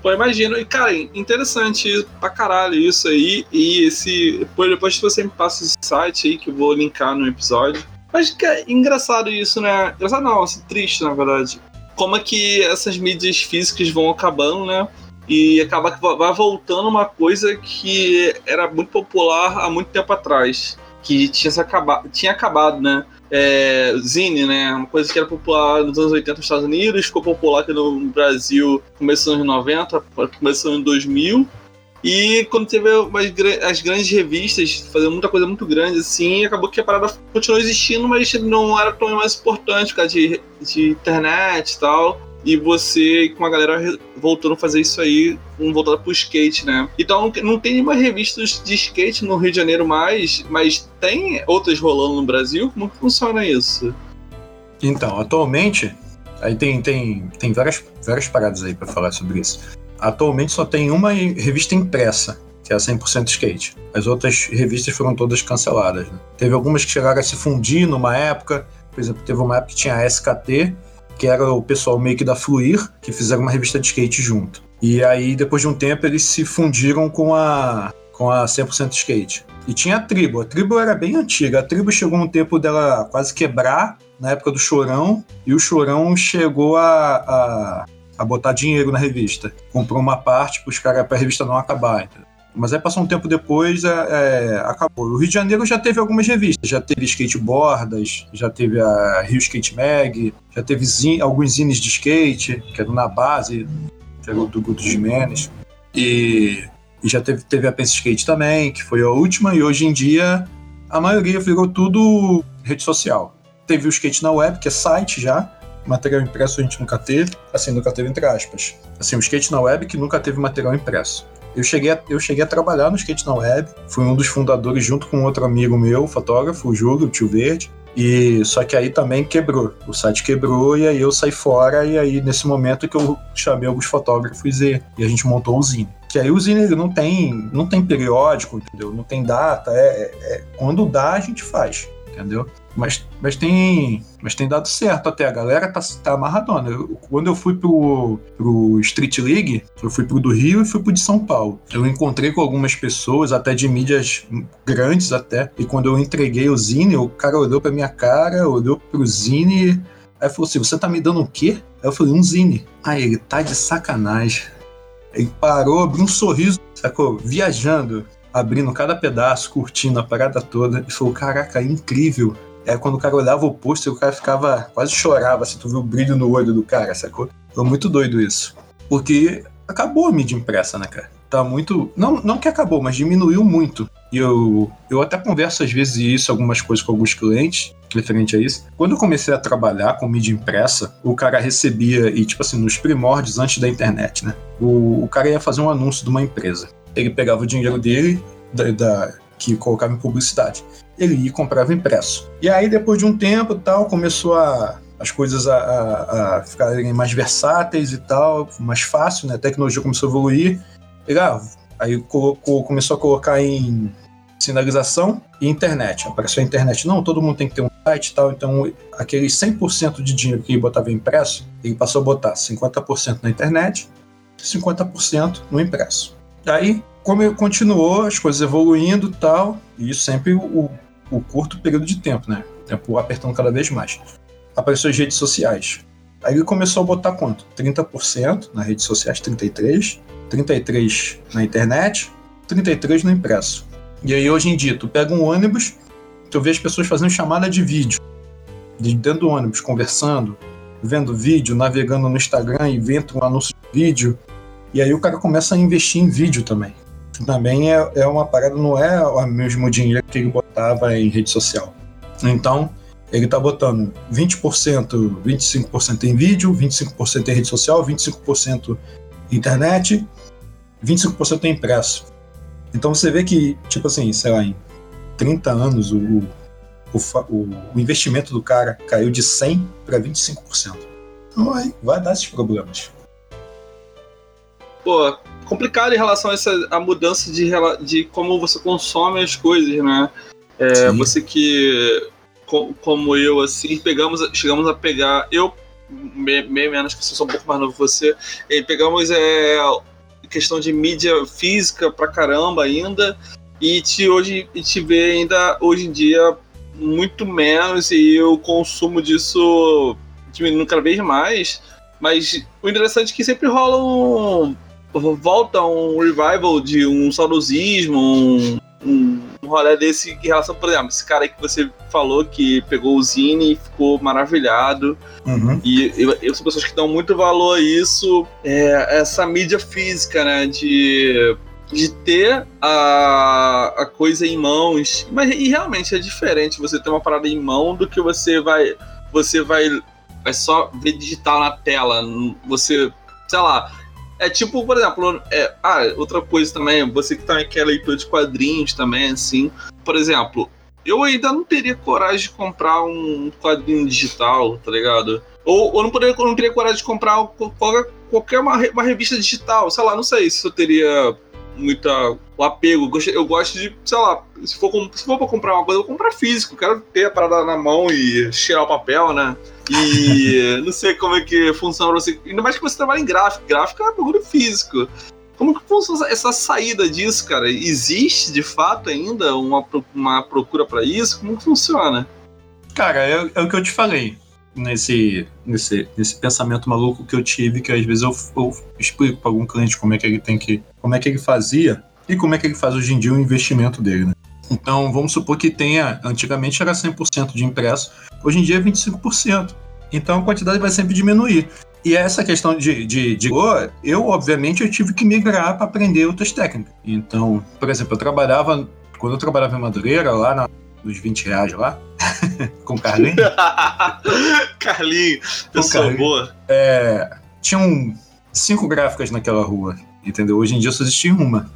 Pô, imagino. E, cara, interessante pra caralho isso aí. E esse. Depois que você me passa esse site aí, que eu vou linkar no episódio. Mas que é engraçado isso, né? Engraçado não, assim, triste, na verdade. Como é que essas mídias físicas vão acabando, né? E acaba que vai voltando uma coisa que era muito popular há muito tempo atrás. Que tinha, acabado, tinha acabado, né? É, Zine, né? Uma coisa que era popular nos anos 80 nos Estados Unidos, ficou popular aqui no Brasil começando nos anos 90, começando em 2000. E quando teve umas, as grandes revistas fazendo muita coisa muito grande, assim, acabou que a parada continuou existindo, mas não era tão mais importante por causa de, de internet e tal. E você com a galera voltando a fazer isso aí, um voltado pro skate, né? Então não tem nenhuma revista de skate no Rio de Janeiro mais, mas tem outras rolando no Brasil? Como que funciona isso? Então, atualmente, aí tem, tem, tem várias, várias paradas aí para falar sobre isso atualmente só tem uma revista impressa, que é a 100% Skate. As outras revistas foram todas canceladas. Né? Teve algumas que chegaram a se fundir numa época, por exemplo, teve uma época que tinha a SKT, que era o pessoal meio que da Fluir, que fizeram uma revista de skate junto. E aí, depois de um tempo, eles se fundiram com a, com a 100% Skate. E tinha a tribo. A tribo era bem antiga. A tribo chegou um tempo dela quase quebrar, na época do Chorão, e o Chorão chegou a, a a botar dinheiro na revista. Comprou uma parte para os caras para a revista não acabar. Entendeu? Mas aí passou um tempo depois, é, é, acabou. O Rio de Janeiro já teve algumas revistas, já teve skateboardas, já teve a Rio Skate Mag, já teve zin, alguns zines de skate, que era na base, que era do Guto Jimenez. E, e já teve, teve a Pense Skate também, que foi a última, e hoje em dia a maioria virou tudo rede social. Teve o Skate na Web, que é site já, material impresso a gente nunca teve, assim, nunca teve entre aspas. Assim, o skate na web que nunca teve material impresso. Eu cheguei, a, eu cheguei a trabalhar no skate na web, fui um dos fundadores junto com outro amigo meu, fotógrafo, o Júlio, o tio Verde. E só que aí também quebrou. O site quebrou e aí eu saí fora e aí nesse momento que eu chamei alguns fotógrafos e, e a gente montou o Zine. Que aí o Zine não tem, não tem periódico, entendeu? Não tem data, é, é, é quando dá a gente faz, entendeu? Mas, mas, tem, mas tem dado certo até. A galera tá, tá amarradona. Eu, quando eu fui pro, pro Street League, eu fui pro do Rio e fui pro de São Paulo. Eu encontrei com algumas pessoas, até de mídias grandes até. E quando eu entreguei o Zine, o cara olhou pra minha cara, olhou pro Zine. Aí falou assim: Você tá me dando o quê? Aí eu falei: Um Zine. Aí ele tá de sacanagem. Ele parou, abriu um sorriso, sacou? Viajando abrindo cada pedaço, curtindo a parada toda, e falou: Caraca, é incrível. É quando o cara olhava o pôster, o cara ficava. quase chorava, assim, tu viu o brilho no olho do cara, sacou? Foi muito doido isso. Porque acabou a mídia impressa, né, cara? Tá muito. Não, não que acabou, mas diminuiu muito. E eu, eu até converso às vezes isso, algumas coisas com alguns clientes, referente a isso. Quando eu comecei a trabalhar com mídia impressa, o cara recebia, e tipo assim, nos primórdios antes da internet, né? O, o cara ia fazer um anúncio de uma empresa. Ele pegava o dinheiro dele, da, da que colocava em publicidade ele ia e comprava impresso. E aí, depois de um tempo tal, começou a, as coisas a, a, a, ficarem mais versáteis e tal, mais fácil, né? A tecnologia começou a evoluir. E, ah, aí colocou, começou a colocar em sinalização e internet. Apareceu a internet. Não, todo mundo tem que ter um site e tal. Então, aquele 100% de dinheiro que ele botava impresso, ele passou a botar 50% na internet e 50% no impresso. Aí, como continuou, as coisas evoluindo tal, e isso sempre o, o curto período de tempo, né? O tempo apertando cada vez mais. Apareceu as redes sociais. Aí ele começou a botar quanto? 30% nas redes sociais, 33%, 33% na internet, 33% no impresso. E aí hoje em dia, tu pega um ônibus, tu vê as pessoas fazendo chamada de vídeo, de dentro do ônibus, conversando, vendo vídeo, navegando no Instagram e vendo um anúncio de vídeo. E aí o cara começa a investir em vídeo também. Também é, é uma parada, não é o mesmo dinheiro que ele botava em rede social. Então, ele está botando 20%, 25% em vídeo, 25% em rede social, 25% em internet, 25% em impresso. Então você vê que, tipo assim, sei lá, em 30 anos o, o, o, o investimento do cara caiu de 100 para 25%. Então vai, vai dar esses problemas. Pô, complicado em relação a essa a mudança de, de como você consome as coisas, né? É, você que como eu, assim, pegamos, chegamos a pegar. Eu, meio menos, que eu sou um pouco mais novo que você, e pegamos é, questão de mídia física pra caramba ainda, e te, hoje e te vê ainda hoje em dia muito menos, e o consumo disso diminuindo cada vez mais. Mas o interessante é que sempre rola um. Volta um revival de um saudosismo, um, um um rolê desse em relação, por exemplo, esse cara aí que você falou que pegou o Zine e ficou maravilhado. Uhum. E eu, eu sou pessoas que dão muito valor a isso, é, essa mídia física, né? De de ter a, a coisa em mãos. Mas e realmente é diferente você ter uma parada em mão do que você vai você vai vai só ver digital na tela. Você, sei lá, é tipo, por exemplo, é, ah, outra coisa também, você que também quer leitura de quadrinhos também, assim. Por exemplo, eu ainda não teria coragem de comprar um quadrinho digital, tá ligado? Ou, ou não, poderia, não teria coragem de comprar qualquer, qualquer uma, uma revista digital, sei lá, não sei se eu teria muita o apego. Eu gosto de, sei lá, se for, se for pra comprar uma coisa, eu vou comprar físico. Quero ter a parada na mão e cheirar o papel, né? E não sei como é que funciona pra você. Ainda mais que você trabalha em gráfico. Gráfico é um bagulho físico. Como que funciona essa saída disso, cara? Existe de fato ainda uma, uma procura para isso? Como que funciona? Cara, é, é, o que eu te falei nesse, nesse, nesse pensamento maluco que eu tive, que às vezes eu, eu explico para algum cliente como é que ele tem que. como é que ele fazia e como é que ele faz hoje em dia o investimento dele, né? Então, vamos supor que tenha, antigamente era 100% de impresso, hoje em dia é 25%. Então a quantidade vai sempre diminuir. E essa questão de, de, de eu, obviamente, eu tive que migrar para aprender outras técnicas. Então, por exemplo, eu trabalhava, quando eu trabalhava em Madureira, lá na, nos 20 reais lá, com o Carlinho. Carlinho, pessoa Carlinho, boa. É, tinham cinco gráficas naquela rua, entendeu? Hoje em dia só existia uma.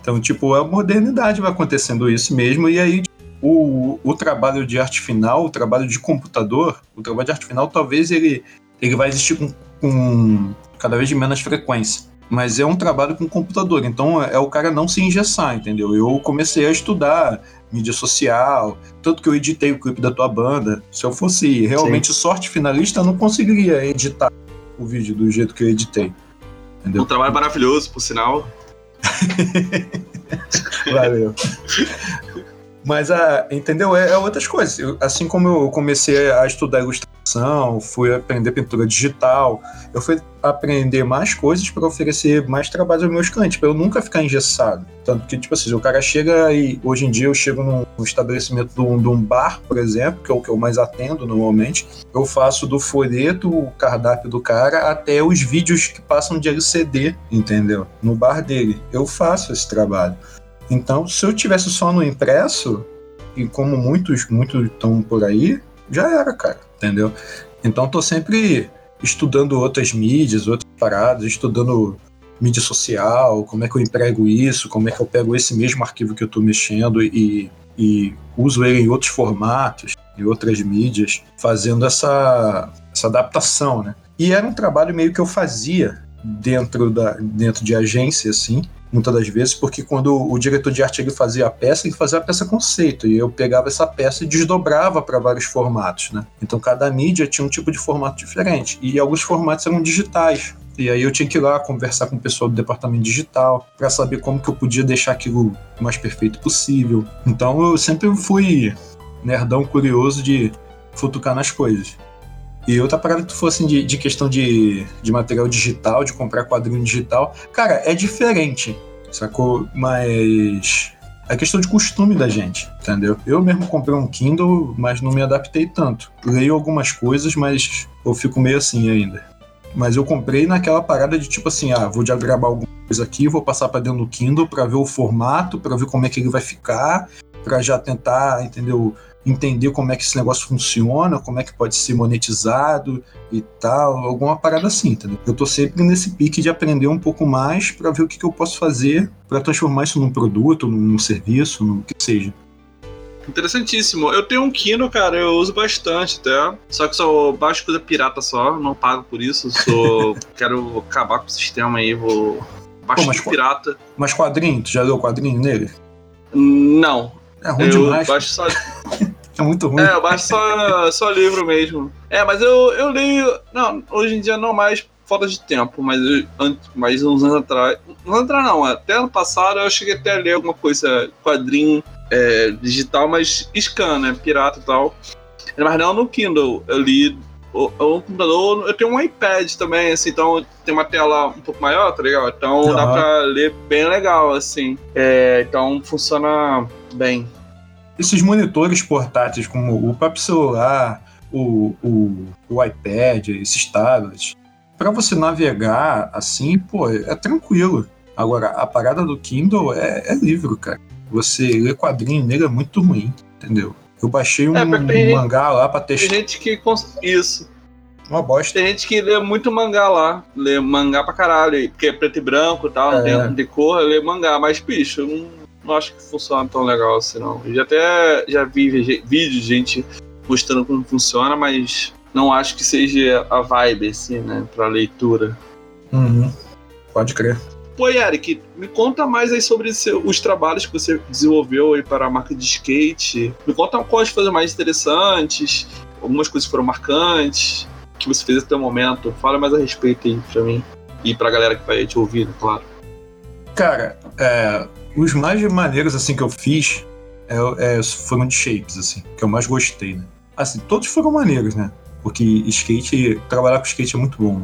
Então, tipo, a modernidade vai acontecendo isso mesmo, e aí o, o trabalho de arte final, o trabalho de computador, o trabalho de arte final talvez ele, ele vai existir com, com cada vez de menos frequência. Mas é um trabalho com computador, então é, é o cara não se engessar, entendeu? Eu comecei a estudar mídia social, tanto que eu editei o clipe da tua banda. Se eu fosse realmente Sim. sorte finalista, eu não conseguiria editar o vídeo do jeito que eu editei. Entendeu? Um trabalho maravilhoso, por sinal. Valeu. Mas, a, entendeu? É, é outras coisas. Eu, assim como eu comecei a estudar ilustração, fui aprender pintura digital, eu fui aprender mais coisas para oferecer mais trabalho aos meus clientes, para eu nunca ficar engessado. Tanto que, tipo assim, o cara chega e hoje em dia eu chego num, estabelecimento de um, bar, por exemplo, que é o que eu mais atendo normalmente, eu faço do folheto, o cardápio do cara, até os vídeos que passam de LCD, entendeu? No bar dele. Eu faço esse trabalho. Então, se eu tivesse só no impresso, e como muitos, muitos estão por aí, já era, cara, entendeu? Então, tô sempre estudando outras mídias, outras paradas, estudando mídia social, como é que eu emprego isso, como é que eu pego esse mesmo arquivo que eu estou mexendo e, e uso ele em outros formatos, em outras mídias, fazendo essa, essa adaptação, né? E era um trabalho meio que eu fazia dentro, da, dentro de agência, assim, muitas das vezes, porque quando o diretor de arte ele fazia a peça, ele fazia a peça conceito, e eu pegava essa peça e desdobrava para vários formatos, né? Então cada mídia tinha um tipo de formato diferente, e alguns formatos eram digitais. E aí eu tinha que ir lá conversar com o pessoal do departamento digital para saber como que eu podia deixar aquilo o mais perfeito possível. Então eu sempre fui nerdão curioso de futucar nas coisas. E outra parada que tu fosse de, de questão de, de material digital, de comprar quadrinho digital, cara, é diferente, sacou? Mas É questão de costume da gente, entendeu? Eu mesmo comprei um Kindle, mas não me adaptei tanto. Leio algumas coisas, mas eu fico meio assim ainda. Mas eu comprei naquela parada de tipo assim, ah, vou diagramar alguma coisa aqui, vou passar para dentro do Kindle para ver o formato, para ver como é que ele vai ficar, para já tentar, entendeu? Entender como é que esse negócio funciona, como é que pode ser monetizado e tal, alguma parada assim, entendeu? Eu tô sempre nesse pique de aprender um pouco mais para ver o que, que eu posso fazer para transformar isso num produto, num serviço, no que seja. Interessantíssimo. Eu tenho um Kindle, cara, eu uso bastante até. Só que só baixo coisa pirata só, não pago por isso. Sou. quero acabar com o sistema aí, vou. Baixo pirata. Mas quadrinho, tu já leu quadrinho nele? Não. É ruim eu demais. Baixo só... é muito ruim. É, eu baixo só, só livro mesmo. É, mas eu, eu leio. Não, hoje em dia não mais falta de tempo, mas, eu, mas uns anos atrás. Não atrás não, até ano passado eu cheguei até a ler alguma coisa, quadrinho é, digital, mas scan, né? Pirata e tal. Mas não no Kindle. Eu li o, o computador, eu tenho um iPad também, assim, então tem uma tela um pouco maior, tá ligado? Então uhum. dá pra ler bem legal, assim. É, então funciona bem. Esses monitores portáteis, como o próprio celular, o, o, o iPad, esses tablets, para você navegar assim, pô, é tranquilo. Agora, a parada do Kindle é, é livro, cara você ler quadrinho nele é muito ruim, entendeu? Eu baixei um, é, um mangá lá pra testar. Tem gente que. Cons... Isso. Uma bosta. Tem gente que lê muito mangá lá. Lê mangá pra caralho. Porque é preto e branco e tal, é. não tem cor, lê mangá. Mas, bicho, não, não acho que funciona tão legal assim, não. Eu já até já vi vídeos de gente mostrando como funciona, mas não acho que seja a vibe, assim, né? Pra leitura. Uhum. Pode crer. Pô, Eric, me conta mais aí sobre os trabalhos que você desenvolveu aí para a marca de skate. Me conta quais foram mais interessantes, algumas coisas foram marcantes, que você fez até o momento. Fala mais a respeito aí pra mim e pra galera que vai te ouvir, claro. Cara, é, os mais maneiros assim que eu fiz é, é, foram de shapes, assim, que eu mais gostei, né? Assim, todos foram maneiros, né? Porque skate, trabalhar com skate é muito bom.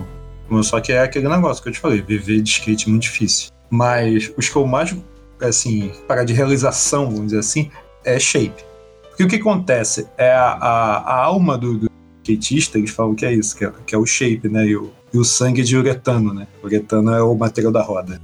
Né? Só que é aquele negócio que eu te falei, viver de skate é muito difícil. Mas os que eu mais, assim, para de realização, vamos dizer assim, é shape. Porque o que acontece? É a, a, a alma do, do, skatista, eles falam que é isso, que é, que é o shape, né? E o, e o sangue de uretano, né? Uretano é o material da roda.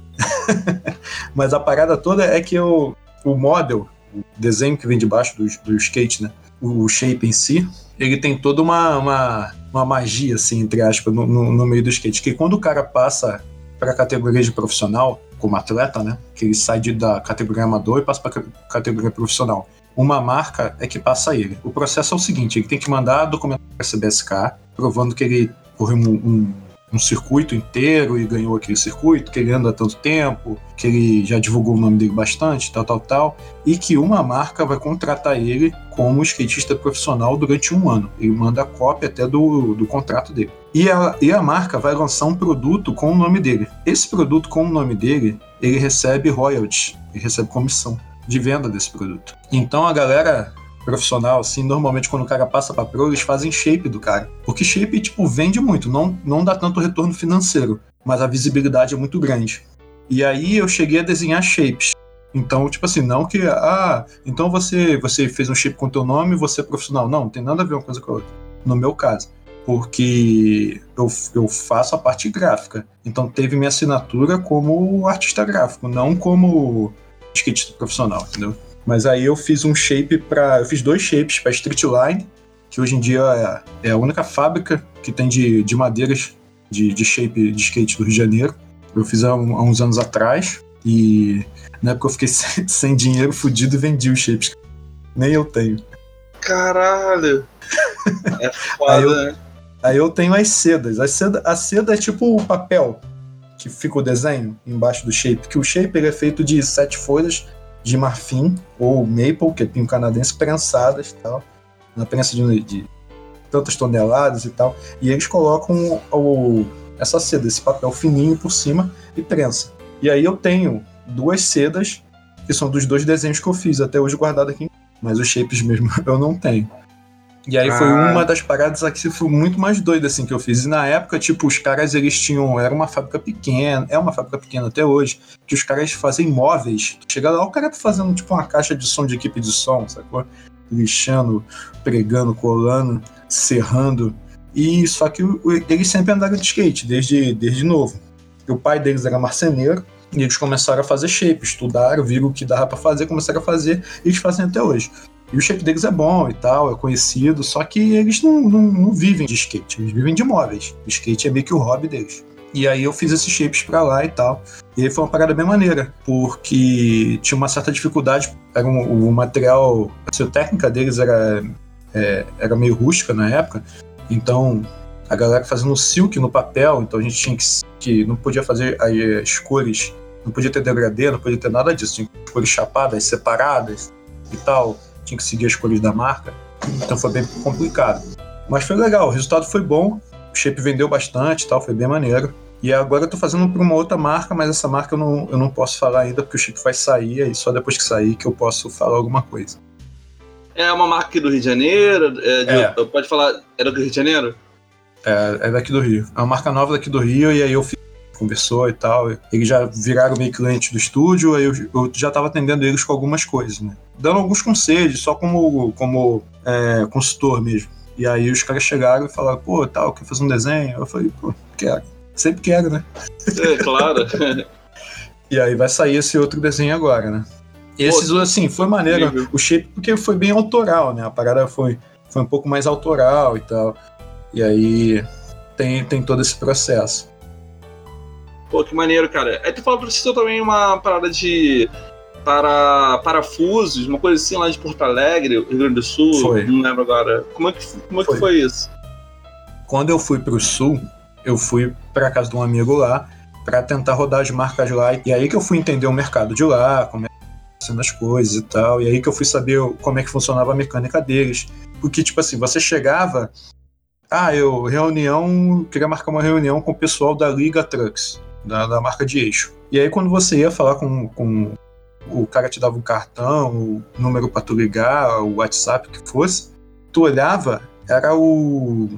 Mas a parada toda é que o, o model, o desenho que vem debaixo do, do skate, né? O, o shape em si, ele tem toda uma, uma uma magia, assim, entre aspas, no, no, no meio do skate. Que quando o cara passa para a categoria de profissional, como atleta, né? Que ele sai de, da categoria amador e passa para a categoria profissional. Uma marca é que passa ele. O processo é o seguinte: ele tem que mandar documento para a CBSK, provando que ele correu um, um um circuito inteiro e ganhou aquele circuito, que ele anda há tanto tempo, que ele já divulgou o nome dele bastante, tal, tal, tal, e que uma marca vai contratar ele como skatista profissional durante um ano. Ele manda cópia até do, do contrato dele. E a, e a marca vai lançar um produto com o nome dele. Esse produto com o nome dele, ele recebe royalties, ele recebe comissão de venda desse produto. Então a galera profissional, assim, normalmente quando o cara passa para pro, eles fazem shape do cara. Porque shape, tipo, vende muito, não, não dá tanto retorno financeiro, mas a visibilidade é muito grande. E aí eu cheguei a desenhar shapes. Então, tipo assim, não que, ah, então você, você fez um shape com teu nome, você é profissional. Não, não tem nada a ver uma coisa com a outra. No meu caso. Porque eu, eu faço a parte gráfica. Então teve minha assinatura como artista gráfico, não como skatista profissional, entendeu? Mas aí eu fiz um shape para, eu fiz dois shapes para Streetline, que hoje em dia é, é, a única fábrica que tem de, de madeiras de, de shape de skate do Rio de Janeiro. Eu fiz há, um, há uns anos atrás e na época eu fiquei sem, sem dinheiro, fudido e vendi os shapes. Nem eu tenho. Caralho! É foda, aí, eu, né? aí eu tenho as sedas. A seda, a seda é tipo o papel que fica o desenho embaixo do shape, que o shape ele é feito de sete folhas de marfim ou maple, que é pinho canadense, prensadas e tal, na prensa de, de, tantas toneladas e tal, e eles colocam o, essa seda, esse papel fininho por cima e prensa. E aí eu tenho duas sedas que são dos dois desenhos que eu fiz até hoje guardado aqui, mas os shapes mesmo eu não tenho. E aí foi ah. uma das paradas aqui foi muito mais doida assim que eu fiz. E na época, tipo, os caras eles tinham, era uma fábrica pequena, é uma fábrica pequena até hoje, que os caras fazem móveis. Chega lá, o cara tá fazendo tipo uma caixa de som de equipe de som, sacou? Lixando, pregando, colando, serrando. E só que eles sempre andaram de skate desde desde novo. E o pai deles era marceneiro. E eles começaram a fazer shape, estudaram, viram o que dava para fazer, começaram a fazer e eles fazem até hoje. E o shape deles é bom e tal, é conhecido, só que eles não, não, não vivem de skate, eles vivem de móveis. O skate é meio que o hobby deles. E aí eu fiz esses shapes para lá e tal. E aí foi uma parada bem maneira, porque tinha uma certa dificuldade. Era um, o material, a técnica deles era, é, era meio rústica na época. Então a galera fazendo silk no papel, então a gente tinha que, que não podia fazer as cores, não podia ter degradê, não podia ter nada disso. Tinha cores chapadas, separadas e tal tinha que seguir as cores da marca, então foi bem complicado. Mas foi legal, o resultado foi bom, o shape vendeu bastante tal, foi bem maneiro. E agora eu tô fazendo para uma outra marca, mas essa marca eu não, eu não posso falar ainda, porque o shape vai sair, e só depois que sair que eu posso falar alguma coisa. É uma marca aqui do Rio de Janeiro? É de, é. Pode falar, é do Rio de Janeiro? É, é daqui do Rio. É uma marca nova daqui do Rio, e aí eu fiz conversou e tal. Eles já viraram meio cliente do estúdio, aí eu, eu já estava atendendo eles com algumas coisas, né? Dando alguns conselhos, só como, como é, consultor mesmo. E aí os caras chegaram e falaram, pô, tal, quer fazer um desenho? Eu falei, pô, quero. Sempre quero, né? É, claro. e aí vai sair esse outro desenho agora, né? Esses, pô, assim, foi maneiro. Incrível. O shape, porque foi bem autoral, né? A parada foi, foi um pouco mais autoral e tal. E aí tem, tem todo esse processo. Pô, que maneiro, cara. Aí tu falou pra você também uma parada de para parafusos, uma coisa assim lá de Porto Alegre, Rio Grande do Sul. Foi. Não lembro agora. Como é que como é foi. que foi isso? Quando eu fui pro sul, eu fui para casa de um amigo lá para tentar rodar as marcas lá. E aí que eu fui entender o mercado de lá, como é que sendo as coisas e tal. E aí que eu fui saber como é que funcionava a mecânica deles. Porque, tipo assim, você chegava. Ah, eu, reunião, queria marcar uma reunião com o pessoal da Liga Trucks da, da marca de eixo. E aí quando você ia falar com, com o cara te dava um cartão, o número para tu ligar, o WhatsApp que fosse, tu olhava, era o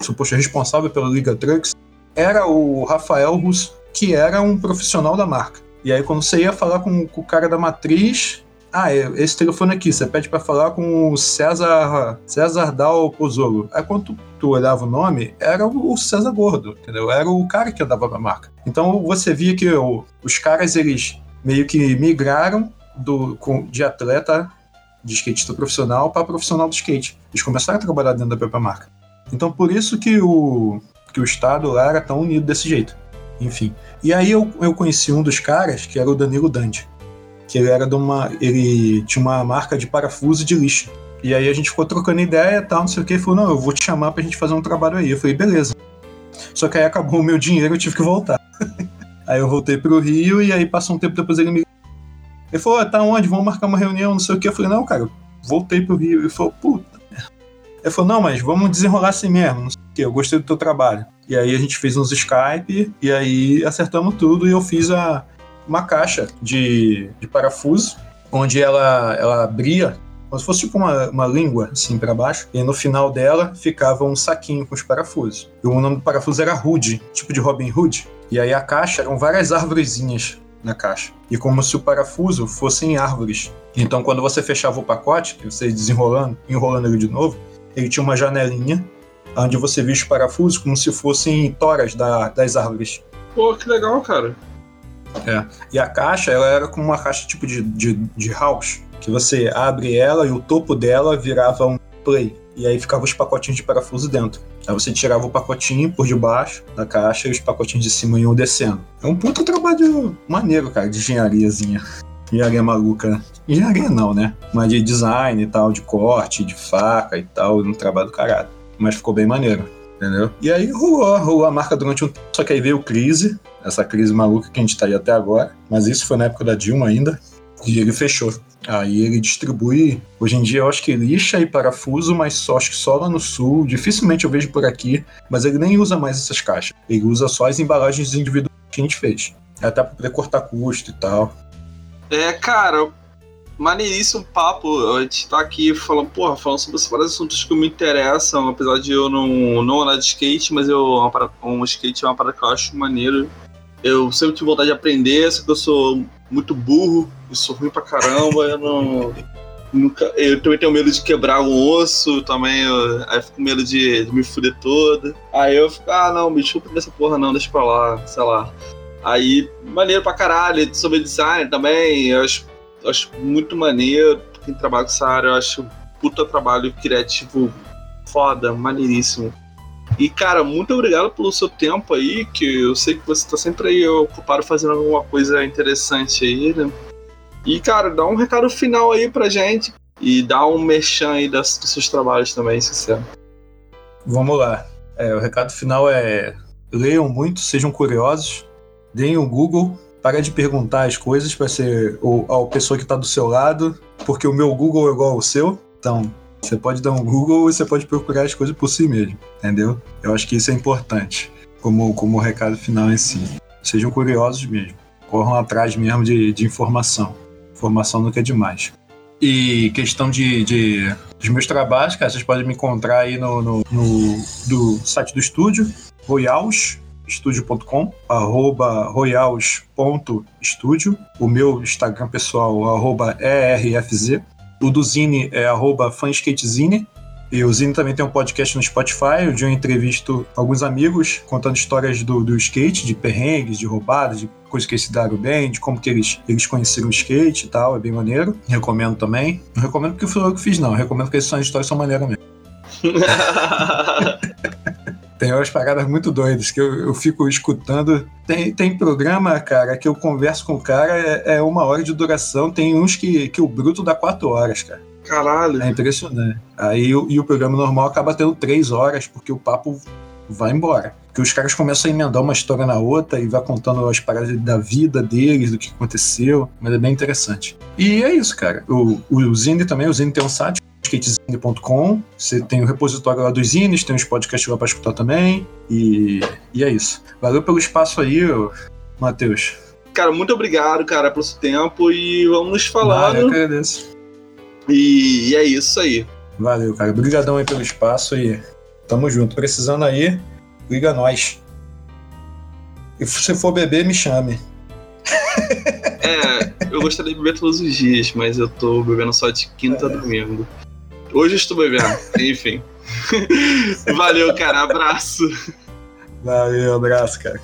suposto responsável pela Liga Trucks, era o Rafael Russo, que era um profissional da marca. E aí quando você ia falar com, com o cara da matriz, ah, é, esse telefone aqui, você pede para falar com o César, César Dal Pozzolo. Aí quando tu, tu, olhava o nome, era o César Gordo, entendeu? Era o cara que andava na marca. Então você via que o, os caras, eles meio que migraram do, de atleta de skatista profissional para profissional do skate. Eles começaram a trabalhar dentro da própria marca. Então por isso que o, que o Estado lá era tão unido desse jeito. Enfim. E aí eu, eu conheci um dos caras, que era o Danilo Dante que ele era de uma. ele tinha uma marca de parafuso de lixo. E aí a gente ficou trocando ideia e tal, não sei o que, ele falou, não, eu vou te chamar pra gente fazer um trabalho aí. Eu falei, beleza. Só que aí acabou o meu dinheiro, eu tive que voltar. aí eu voltei pro Rio e aí passou um tempo depois ele me. Ele falou, ah, tá onde? Vamos marcar uma reunião, não sei o que. Eu falei, não, cara, voltei pro Rio. Ele falou, puta. Ele falou, não, mas vamos desenrolar assim mesmo, não sei o que, eu gostei do teu trabalho. E aí a gente fez uns Skype, e aí acertamos tudo e eu fiz a, uma caixa de, de parafuso, onde ela, ela abria como se fosse tipo uma, uma língua, assim, para baixo. E no final dela ficava um saquinho com os parafusos. E o nome do parafuso era Hood, tipo de Robin Hood. E aí a caixa eram várias árvorezinhas na caixa. E como se o parafuso fossem árvores. Então quando você fechava o pacote, você desenrolando, enrolando ele de novo, ele tinha uma janelinha onde você via os parafusos como se fossem toras da, das árvores. Pô, que legal, cara. É. E a caixa, ela era como uma caixa tipo de, de, de house, que você abre ela e o topo dela virava um play. E aí ficava os pacotinhos de parafuso dentro. Aí você tirava o pacotinho por debaixo da caixa e os pacotinhos de cima iam descendo. É um puta trabalho maneiro, cara, de engenhariazinha. Engenharia maluca. Engenharia não, né? Mas de design e tal, de corte, de faca e tal, um trabalho caralho. Mas ficou bem maneiro entendeu? E aí rolou, rolou a marca durante um tempo, só que aí veio crise, essa crise maluca que a gente tá aí até agora, mas isso foi na época da Dilma ainda, e ele fechou. Aí ele distribui, hoje em dia eu acho que lixa e parafuso, mas só acho que só lá no sul, dificilmente eu vejo por aqui, mas ele nem usa mais essas caixas. Ele usa só as embalagens individuais que a gente fez. Até pra poder cortar custo e tal. É, cara, maneiríssimo papo. A gente tá aqui falando, porra, falando sobre vários assuntos que me interessam, apesar de eu não, não andar de skate, mas eu, um skate é uma parada que eu acho maneiro. Eu sempre tive vontade de aprender, só que eu sou muito burro, eu sou ruim pra caramba, eu não. Nunca, eu também tenho medo de quebrar um osso, também eu, aí eu fico com medo de, de, me fuder toda. Aí eu fico, ah não, me chupa dessa porra não, deixa pra lá, sei lá. Aí, maneiro pra caralho, sobre design também, eu acho, eu acho muito maneiro. Quem trabalha com essa área, eu acho puta trabalho criativo foda, maneiríssimo. E, cara, muito obrigado pelo seu tempo aí, que eu sei que você tá sempre aí ocupado fazendo alguma coisa interessante aí, né? E, cara, dá um recado final aí pra gente e dá um merchan aí das, dos seus trabalhos também, se quiser. Vamos lá. É, o recado final é leiam muito, sejam curiosos, deem o Google, para de perguntar as coisas para ser o, a pessoa que está do seu lado, porque o meu Google é igual ao seu. Então, você pode dar um Google e você pode procurar as coisas por si mesmo, entendeu? Eu acho que isso é importante, como, como recado final em si. Sejam curiosos mesmo, corram atrás mesmo de, de informação. Informação nunca é demais. E questão de, de dos meus trabalhos, cara, vocês podem me encontrar aí no, no, no do site do estúdio, royalsstudio.com, arroba royals.studio, o meu Instagram pessoal, arroba ERFZ, o do Zine é arroba fanskatezine, e o Zine também tem um podcast no Spotify, onde eu entrevisto alguns amigos contando histórias do, do skate, de perrengues, de roubadas, de coisas que eles se deram bem, de como que eles, eles conheceram o skate e tal, é bem maneiro. Recomendo também. Não recomendo porque foi eu que fiz, não. Recomendo porque essas histórias são maneiras mesmo. tem umas paradas muito doidas que eu, eu fico escutando. Tem, tem programa, cara, que eu converso com o cara, é, é uma hora de duração. Tem uns que, que o bruto dá quatro horas, cara. Caralho. É impressionante. Aí e o programa normal acaba tendo três horas, porque o papo vai embora. Porque os caras começam a emendar uma história na outra e vai contando as paradas da vida deles, do que aconteceu. Mas é bem interessante. E é isso, cara. O, o Zine também, o Zine tem um site, skatezine.com. Você tem o repositório lá dos zines, tem os podcasts lá pra escutar também. E, e é isso. Valeu pelo espaço aí, Matheus. Cara, muito obrigado, cara, pelo seu tempo e vamos nos falando. Ah, eu agradeço. E, e é isso aí. Valeu, cara. Obrigadão aí pelo espaço e tamo junto. Precisando aí, liga nós. E se for beber, me chame. É, eu gostaria de beber todos os dias, mas eu tô bebendo só de quinta a é. domingo. Hoje estou bebendo, enfim. Valeu, cara. Abraço. Valeu, abraço, cara.